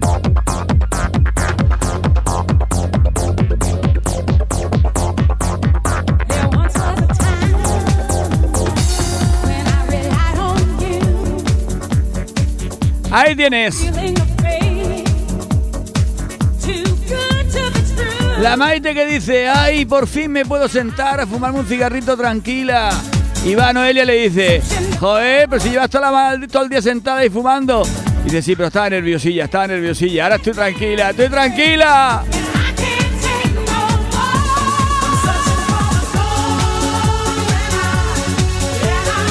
Ahí tienes. La Maite que dice, ay, por fin me puedo sentar a fumarme un cigarrito tranquila. Y va Noelia le dice, joder, pero si llevas toda todo el día sentada y fumando. Y dice, sí, pero estaba nerviosilla, estaba nerviosilla. Ahora estoy tranquila, estoy tranquila.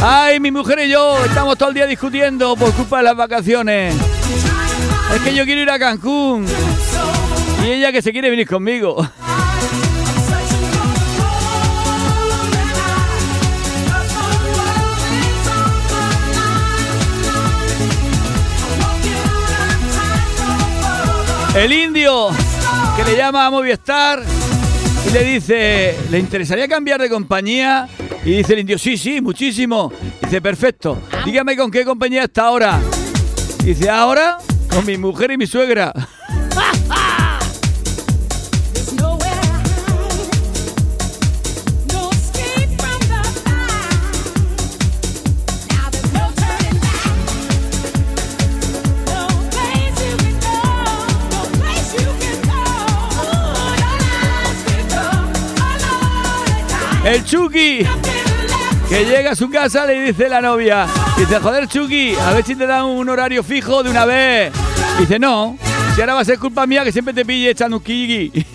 Ay, mi mujer y yo estamos todo el día discutiendo por culpa de las vacaciones. Es que yo quiero ir a Cancún. Y ella que se quiere venir conmigo. El indio que le llama a Movistar Y le dice, ¿le interesaría cambiar de compañía? Y dice el indio, sí, sí, muchísimo. Dice, perfecto. Dígame con qué compañía está ahora. Dice, ahora con mi mujer y mi suegra. El Chucky, que llega a su casa, le dice la novia, dice, joder Chucky, a ver si te dan un horario fijo de una vez. Dice, no, si ahora va a ser culpa mía que siempre te pille echando un kiki.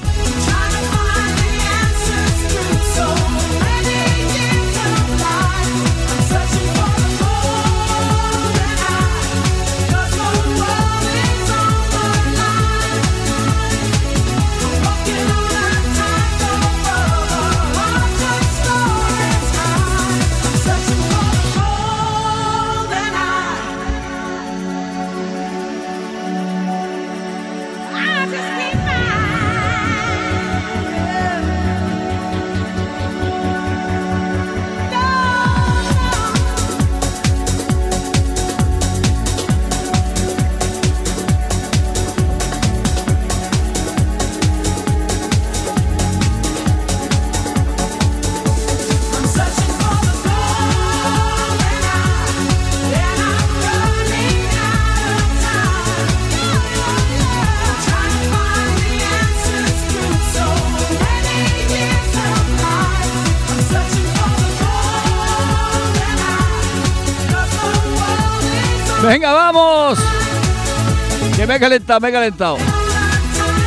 Calentado, me he calentado.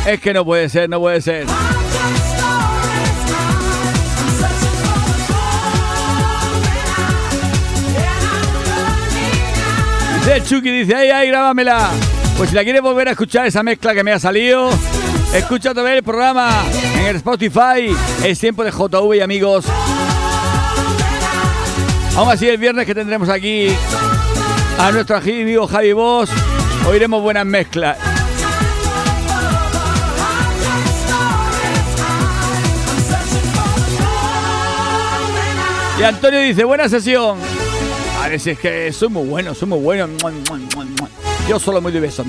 Es que no puede ser, no puede ser. Dice Chucky, dice, ay, ay, grábamela. Pues si la quieres volver a escuchar esa mezcla que me ha salido, escucha otra el programa en el Spotify. Es tiempo de JV y amigos. Aún así, el viernes que tendremos aquí a nuestro amigo Javi Boss, oiremos buenas mezclas. Y Antonio dice, buena sesión. A ver si es que soy muy bueno, soy muy bueno. Yo solo muy de besos.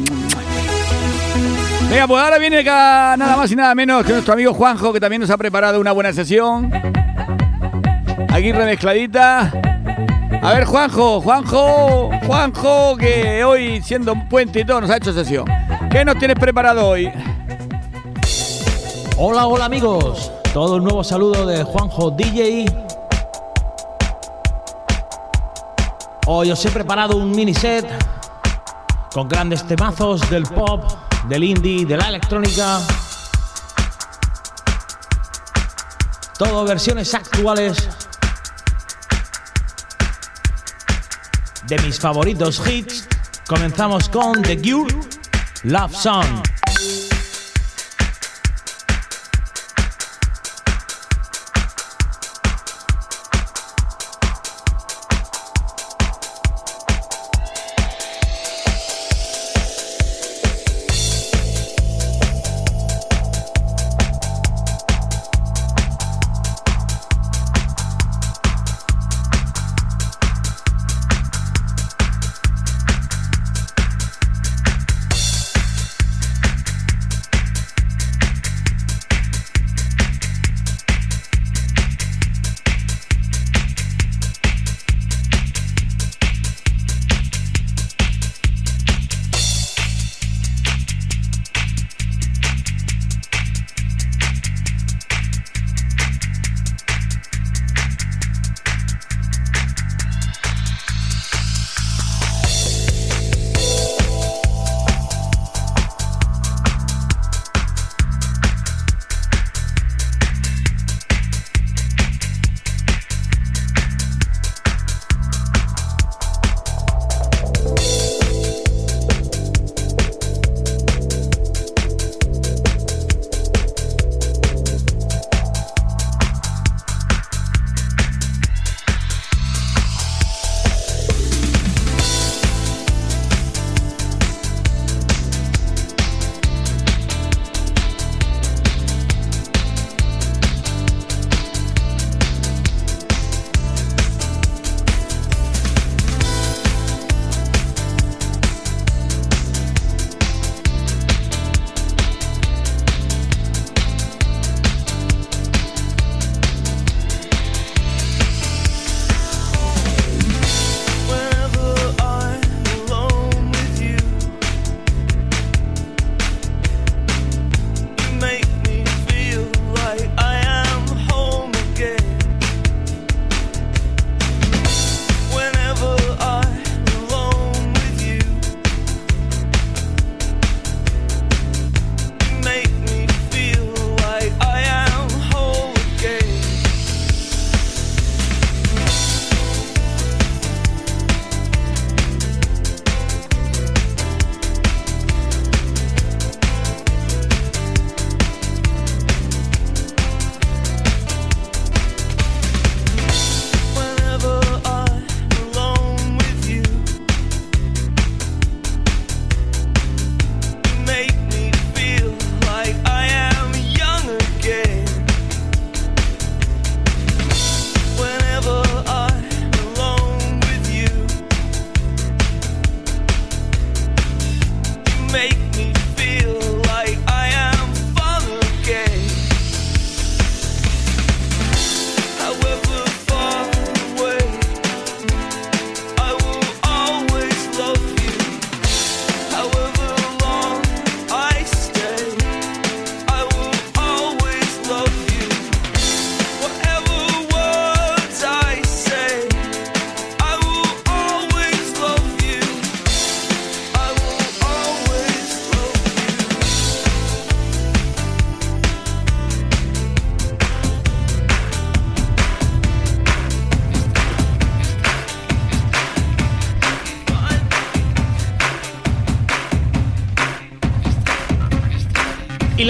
Venga, pues ahora viene acá nada más y nada menos que nuestro amigo Juanjo, que también nos ha preparado una buena sesión. Aquí remezcladita. A ver, Juanjo, Juanjo, Juanjo, que hoy siendo un puente y todo nos ha hecho sesión. ¿Qué nos tienes preparado hoy? Hola, hola amigos. Todo un nuevo saludo de Juanjo DJ. Hoy os he preparado un mini set con grandes temazos del pop, del indie, de la electrónica. Todo versiones actuales de mis favoritos hits. Comenzamos con The Cure, Love Song.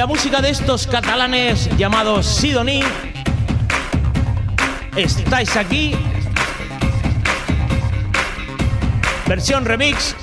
la música de estos catalanes llamados Sidoní. Estáis aquí. Versión remix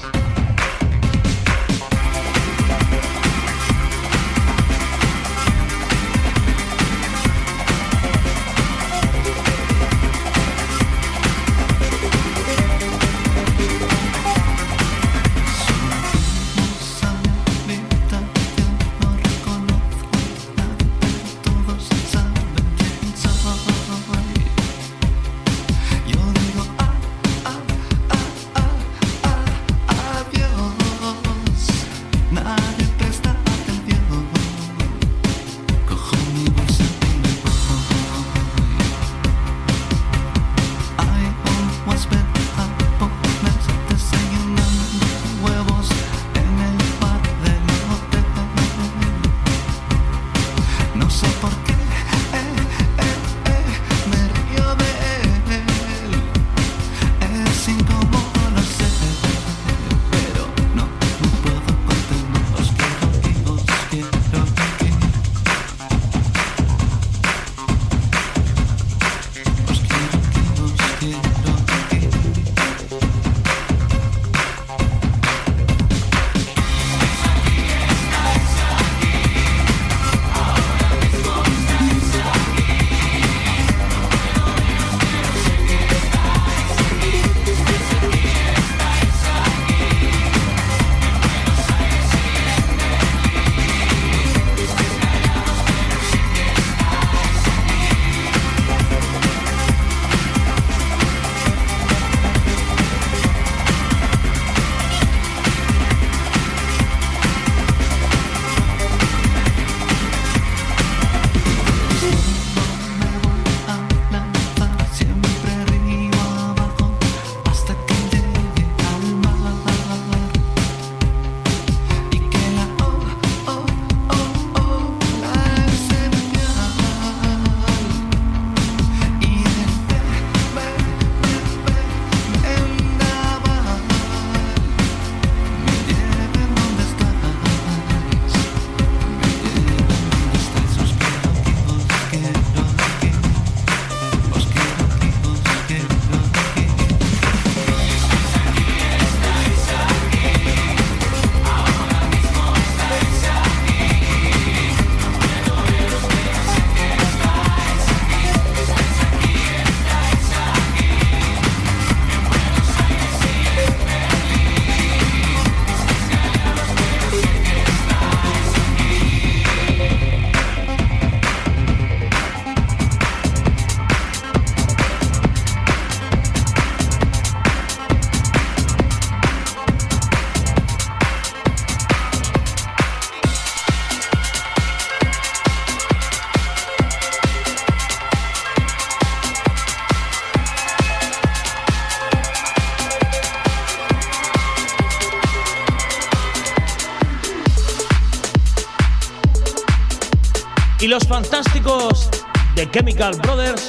y los fantásticos de Chemical Brothers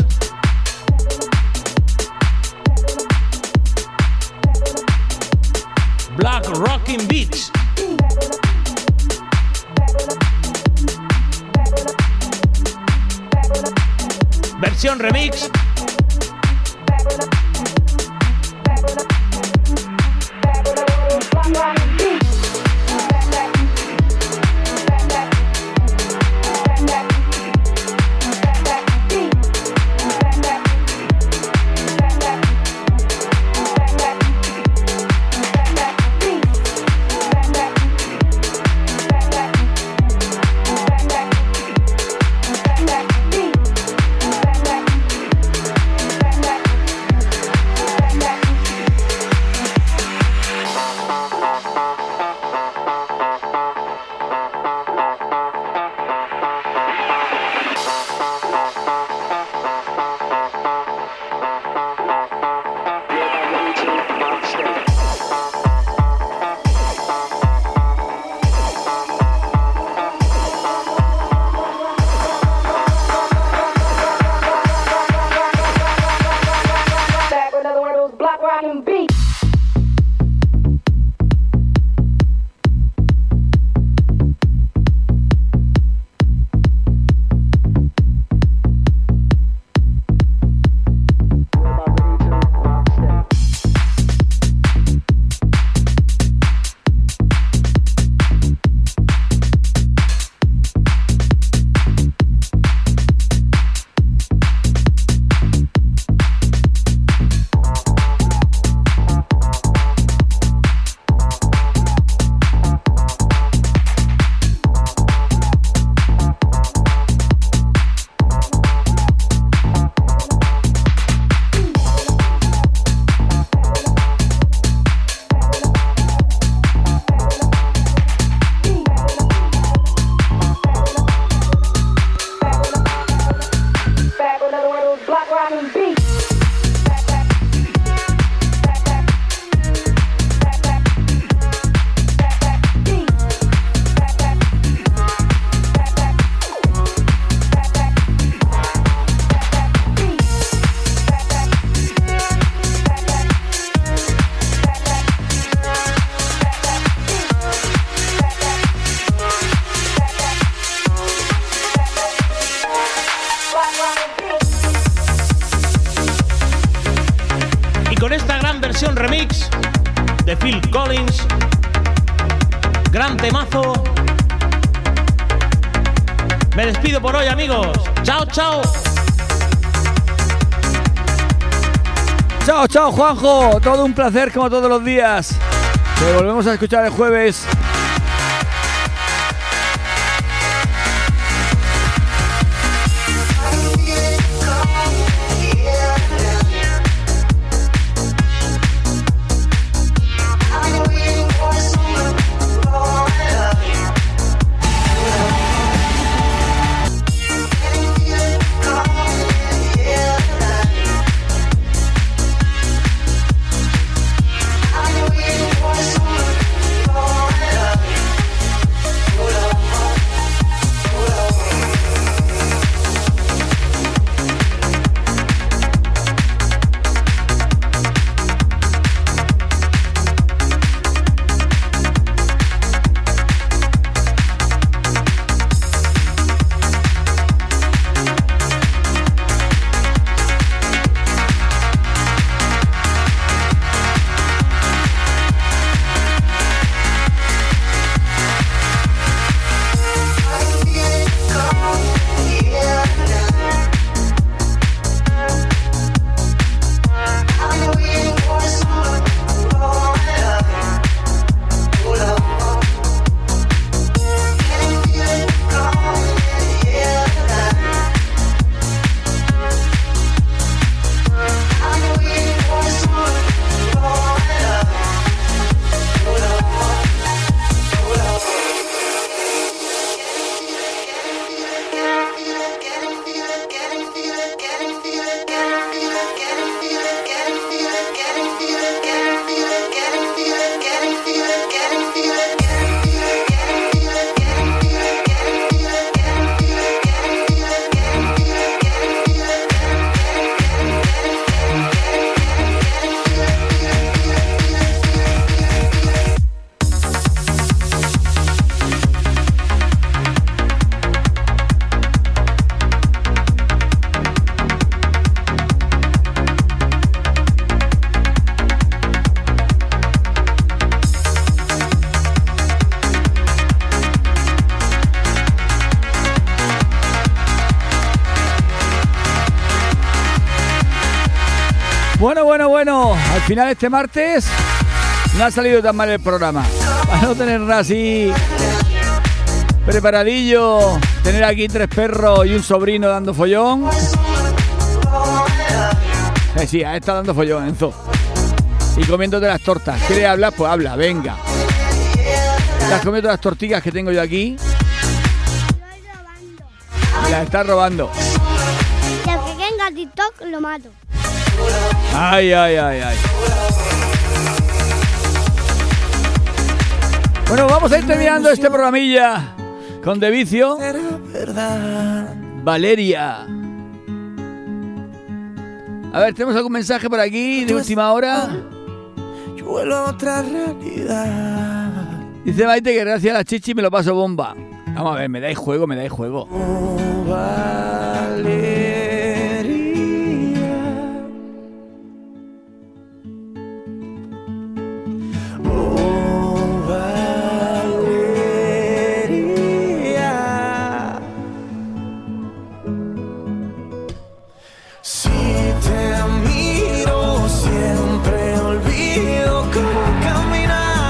Black Rocking Beats. Versión remix de Phil Collins. Gran temazo. Me despido por hoy, amigos. Chao, chao. Chao, chao, Juanjo. Todo un placer como todos los días. Te volvemos a escuchar el jueves. Bueno, bueno, bueno. Al final este martes no ha salido tan mal el programa. Para no tener nada así preparadillo, tener aquí tres perros y un sobrino dando follón. Eh, sí, está dando follón, Enzo. Y comiéndote las tortas. ¿Quieres hablar? Pues habla, venga. Estás comiendo las tortillas que tengo yo aquí. Las estás robando. Y al que venga a TikTok lo mato. Ay, ay, ay, ay. Bueno, vamos a ir terminando este programilla con De Vicio. Valeria. A ver, ¿tenemos algún mensaje por aquí de última hora? Yo vuelvo a otra realidad. Dice Maite que gracias a la chichi me lo paso bomba. Vamos a ver, me dais juego, me dais juego. Valeria.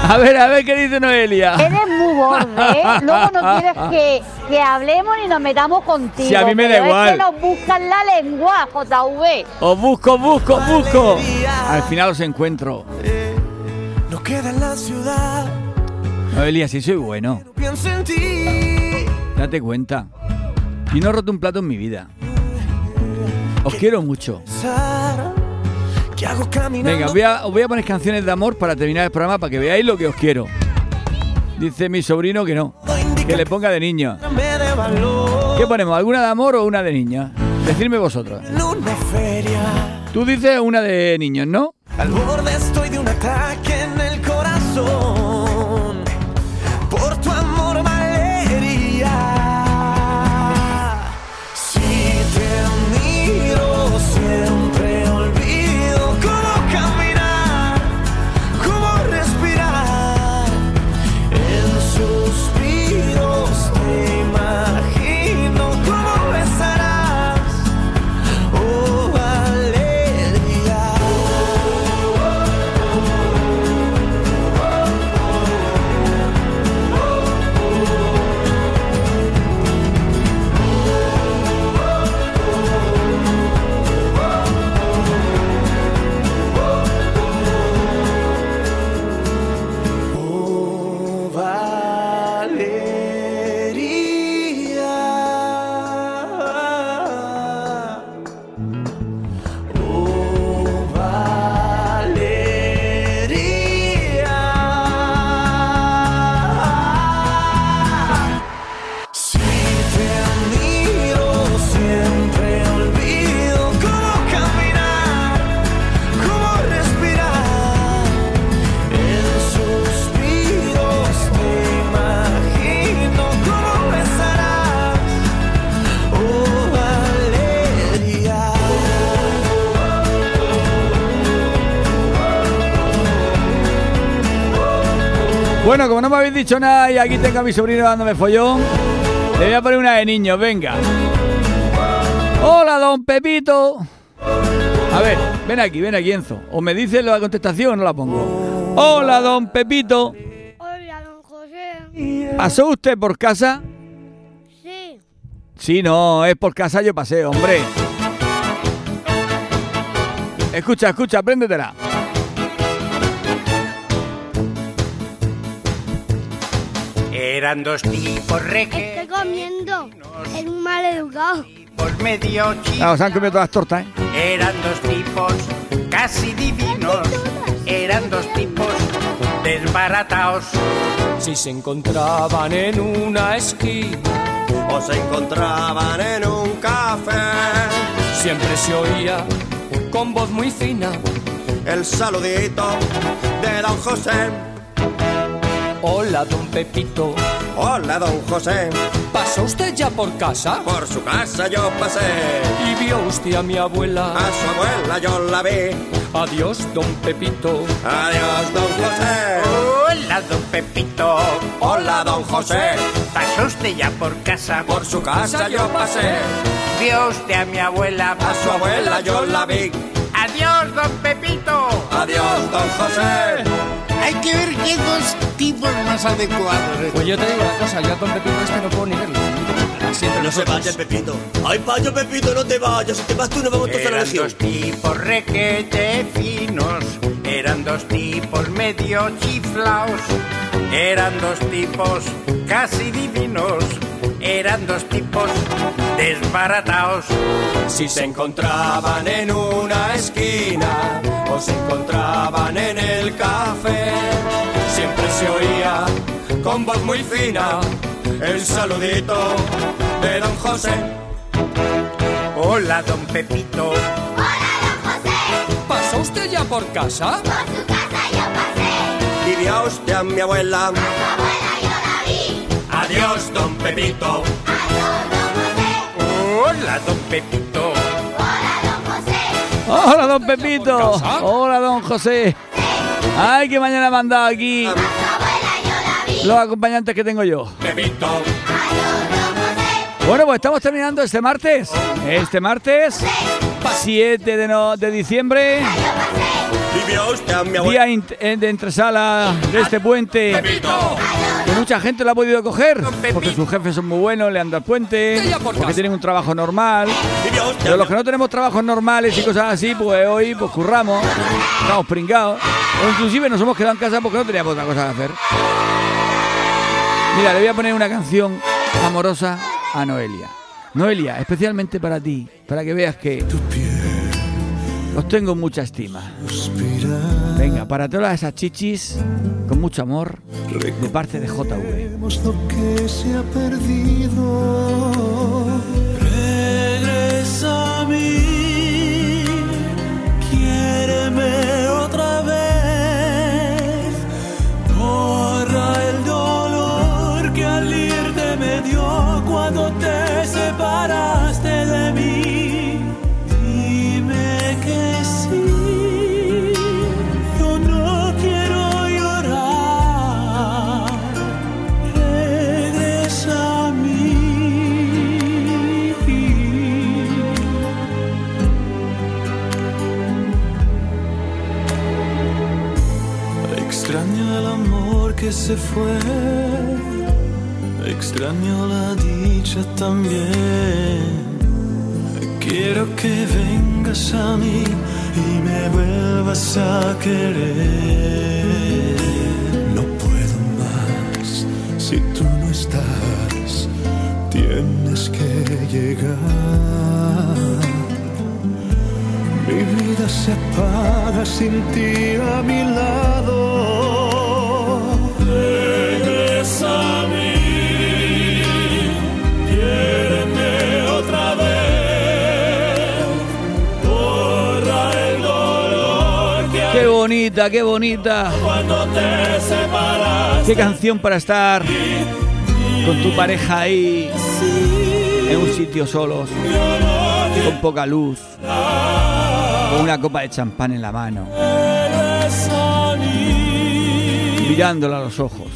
A ver, a ver qué dice Noelia. Eres muy borde, ¿eh? Luego no quieres que, que hablemos ni nos metamos contigo. Sí, a mí me da igual. Es que nos buscan la lengua, JV. Os busco, busco, busco. Al final os encuentro. No queda en la ciudad, Noelia, si soy bueno. pienso en ti. Date cuenta. Y no he roto un plato en mi vida. Os quiero mucho. Sara, ¿Qué hago caminando? Venga, os voy, a, os voy a poner canciones de amor para terminar el programa para que veáis lo que os quiero. Dice mi sobrino que no. Que le ponga de niño. ¿Qué ponemos? ¿Alguna de amor o una de niños? Decidme vosotros. Tú dices una de niños, ¿no? Al borde estoy de un ataque en el corazón. Habéis dicho nada y aquí tengo a mi sobrino dándome follón, le voy a poner una de niños, venga. Hola, don Pepito. A ver, ven aquí, ven aquí, Enzo. O me dices la contestación o no la pongo. Hola, don Pepito. Hola, don José. ¿Pasó usted por casa? Sí. Sí, no, es por casa yo pasé, hombre. Escucha, escucha, apréndetela. Eran dos tipos reque Estoy comiendo. Es un mal educado. por medio Vamos, se han comido todas las tortas, ¿eh? Eran dos tipos casi divinos. Eran dos tipos desbaratados. Si se encontraban en una esquina o se encontraban en un café. Siempre se oía con voz muy fina el saludito de don José. Hola, don Pepito. Hola, don José. ¿Pasó usted ya por casa? Por su casa yo pasé. ¿Y vio usted a mi abuela? A su abuela yo la vi. Adiós, don Pepito. Adiós, don José. Hola, don Pepito. Hola, don José. ¿Pasó usted ya por casa? Por su casa yo pasé. ¿Vio usted a mi abuela? A su abuela yo la vi. Adiós, don Pepito. Adiós, don José. Hay que ver qué dos tipos más adecuados. Pues yo te digo una cosa, yo a don Pepito este no puedo ni verlo. Siempre No se vaya, Pepito. Ay, payo, Pepito, no te vayas. Si te vas tú, nos vamos todos a la Eran legión. dos tipos requete finos, eran dos tipos medio chiflaos, eran dos tipos casi divinos, eran dos tipos desbarataos. Si se encontraban en una esquina o se encontraban en el café, con voz muy fina el saludito de don José. Hola, don Pepito. ¿Pasó usted ya por casa? Y vio usted a mi abuela. Adiós, don Pepito. Hola, don Pepito. Hola, don Pepito. Hola, don José. Ay, que mañana me han dado aquí los acompañantes que tengo yo. Bueno, pues estamos terminando este martes. Este martes, 7 de, no- de diciembre. Día eh, de entresala de este puente. Que mucha gente lo ha podido coger. Porque sus jefes son muy buenos, le han dado el puente. Porque tienen un trabajo normal. Pero los que no tenemos trabajos normales y cosas así, pues hoy pues curramos, estamos pringados. O inclusive nos hemos quedado en casa porque no teníamos otra cosa que hacer. Mira, le voy a poner una canción amorosa a Noelia. Noelia, especialmente para ti, para que veas que os tengo mucha estima. Venga, para todas esas chichis, con mucho amor, de parte de JV. lo que se ha perdido. Que al irte me dio cuando te separaste de mí. Dime que sí, yo no quiero llorar. Regresa a mí. Extraño el amor que se fue, extraño la dicha también. Quiero que vengas a mí y me vuelvas a querer. No puedo más si tú no estás, tienes que llegar. Mi vida se apaga sin ti a mi lado. Bonita, qué bonita. Qué canción para estar con tu pareja ahí en un sitio solos, con poca luz, con una copa de champán en la mano, mirándola a los ojos.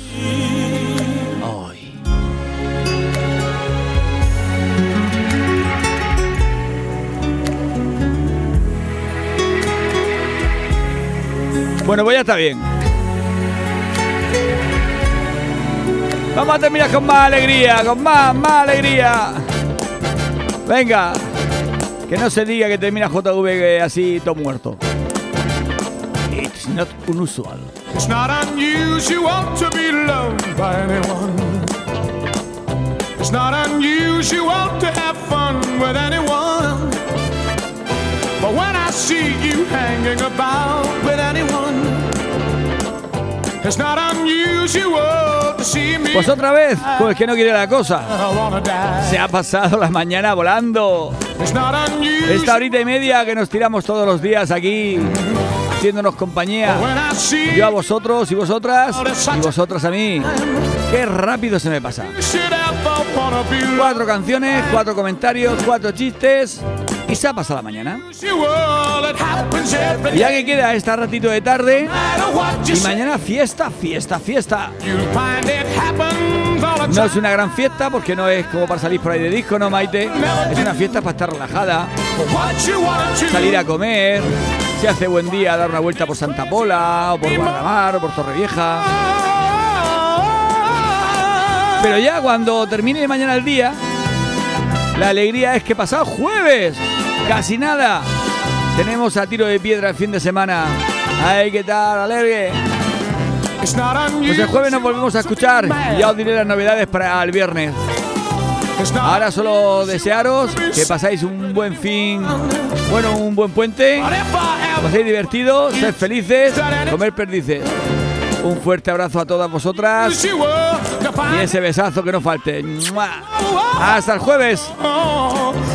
Bueno, pues ya está bien. Vamos a terminar con más alegría, con más, más alegría. Venga, que no se diga que termina JV así todo muerto. It's not unusual. It's not unusual to be loved by anyone. It's not unusual to have fun with anyone. But when I see you hanging about with anyone, Pues otra vez, pues que no quiere la cosa. Se ha pasado la mañana volando. Esta horita y media que nos tiramos todos los días aquí, haciéndonos compañía. Yo a vosotros y vosotras, y vosotras a mí. Qué rápido se me pasa. Cuatro canciones, cuatro comentarios, cuatro chistes. Y se ha pasado la mañana. Ya que queda esta ratito de tarde. Y mañana fiesta, fiesta, fiesta. No es una gran fiesta porque no es como para salir por ahí de disco, ¿no, Maite? Es una fiesta para estar relajada, salir a comer, si hace buen día, dar una vuelta por Santa Pola, o por Guadamar, o por Torrevieja. Pero ya cuando termine mañana el día, la alegría es que pasado jueves, casi nada, tenemos a tiro de piedra el fin de semana. ¡Ay, qué tal, alegre! Pues el jueves nos volvemos a escuchar y ya os diré las novedades para el viernes. Ahora solo desearos que pasáis un buen fin, bueno, un buen puente, paséis divertidos, sed felices, comer perdices. Un fuerte abrazo a todas vosotras y ese besazo que no falte. ¡Mua! Hasta el jueves. Oh, oh, oh.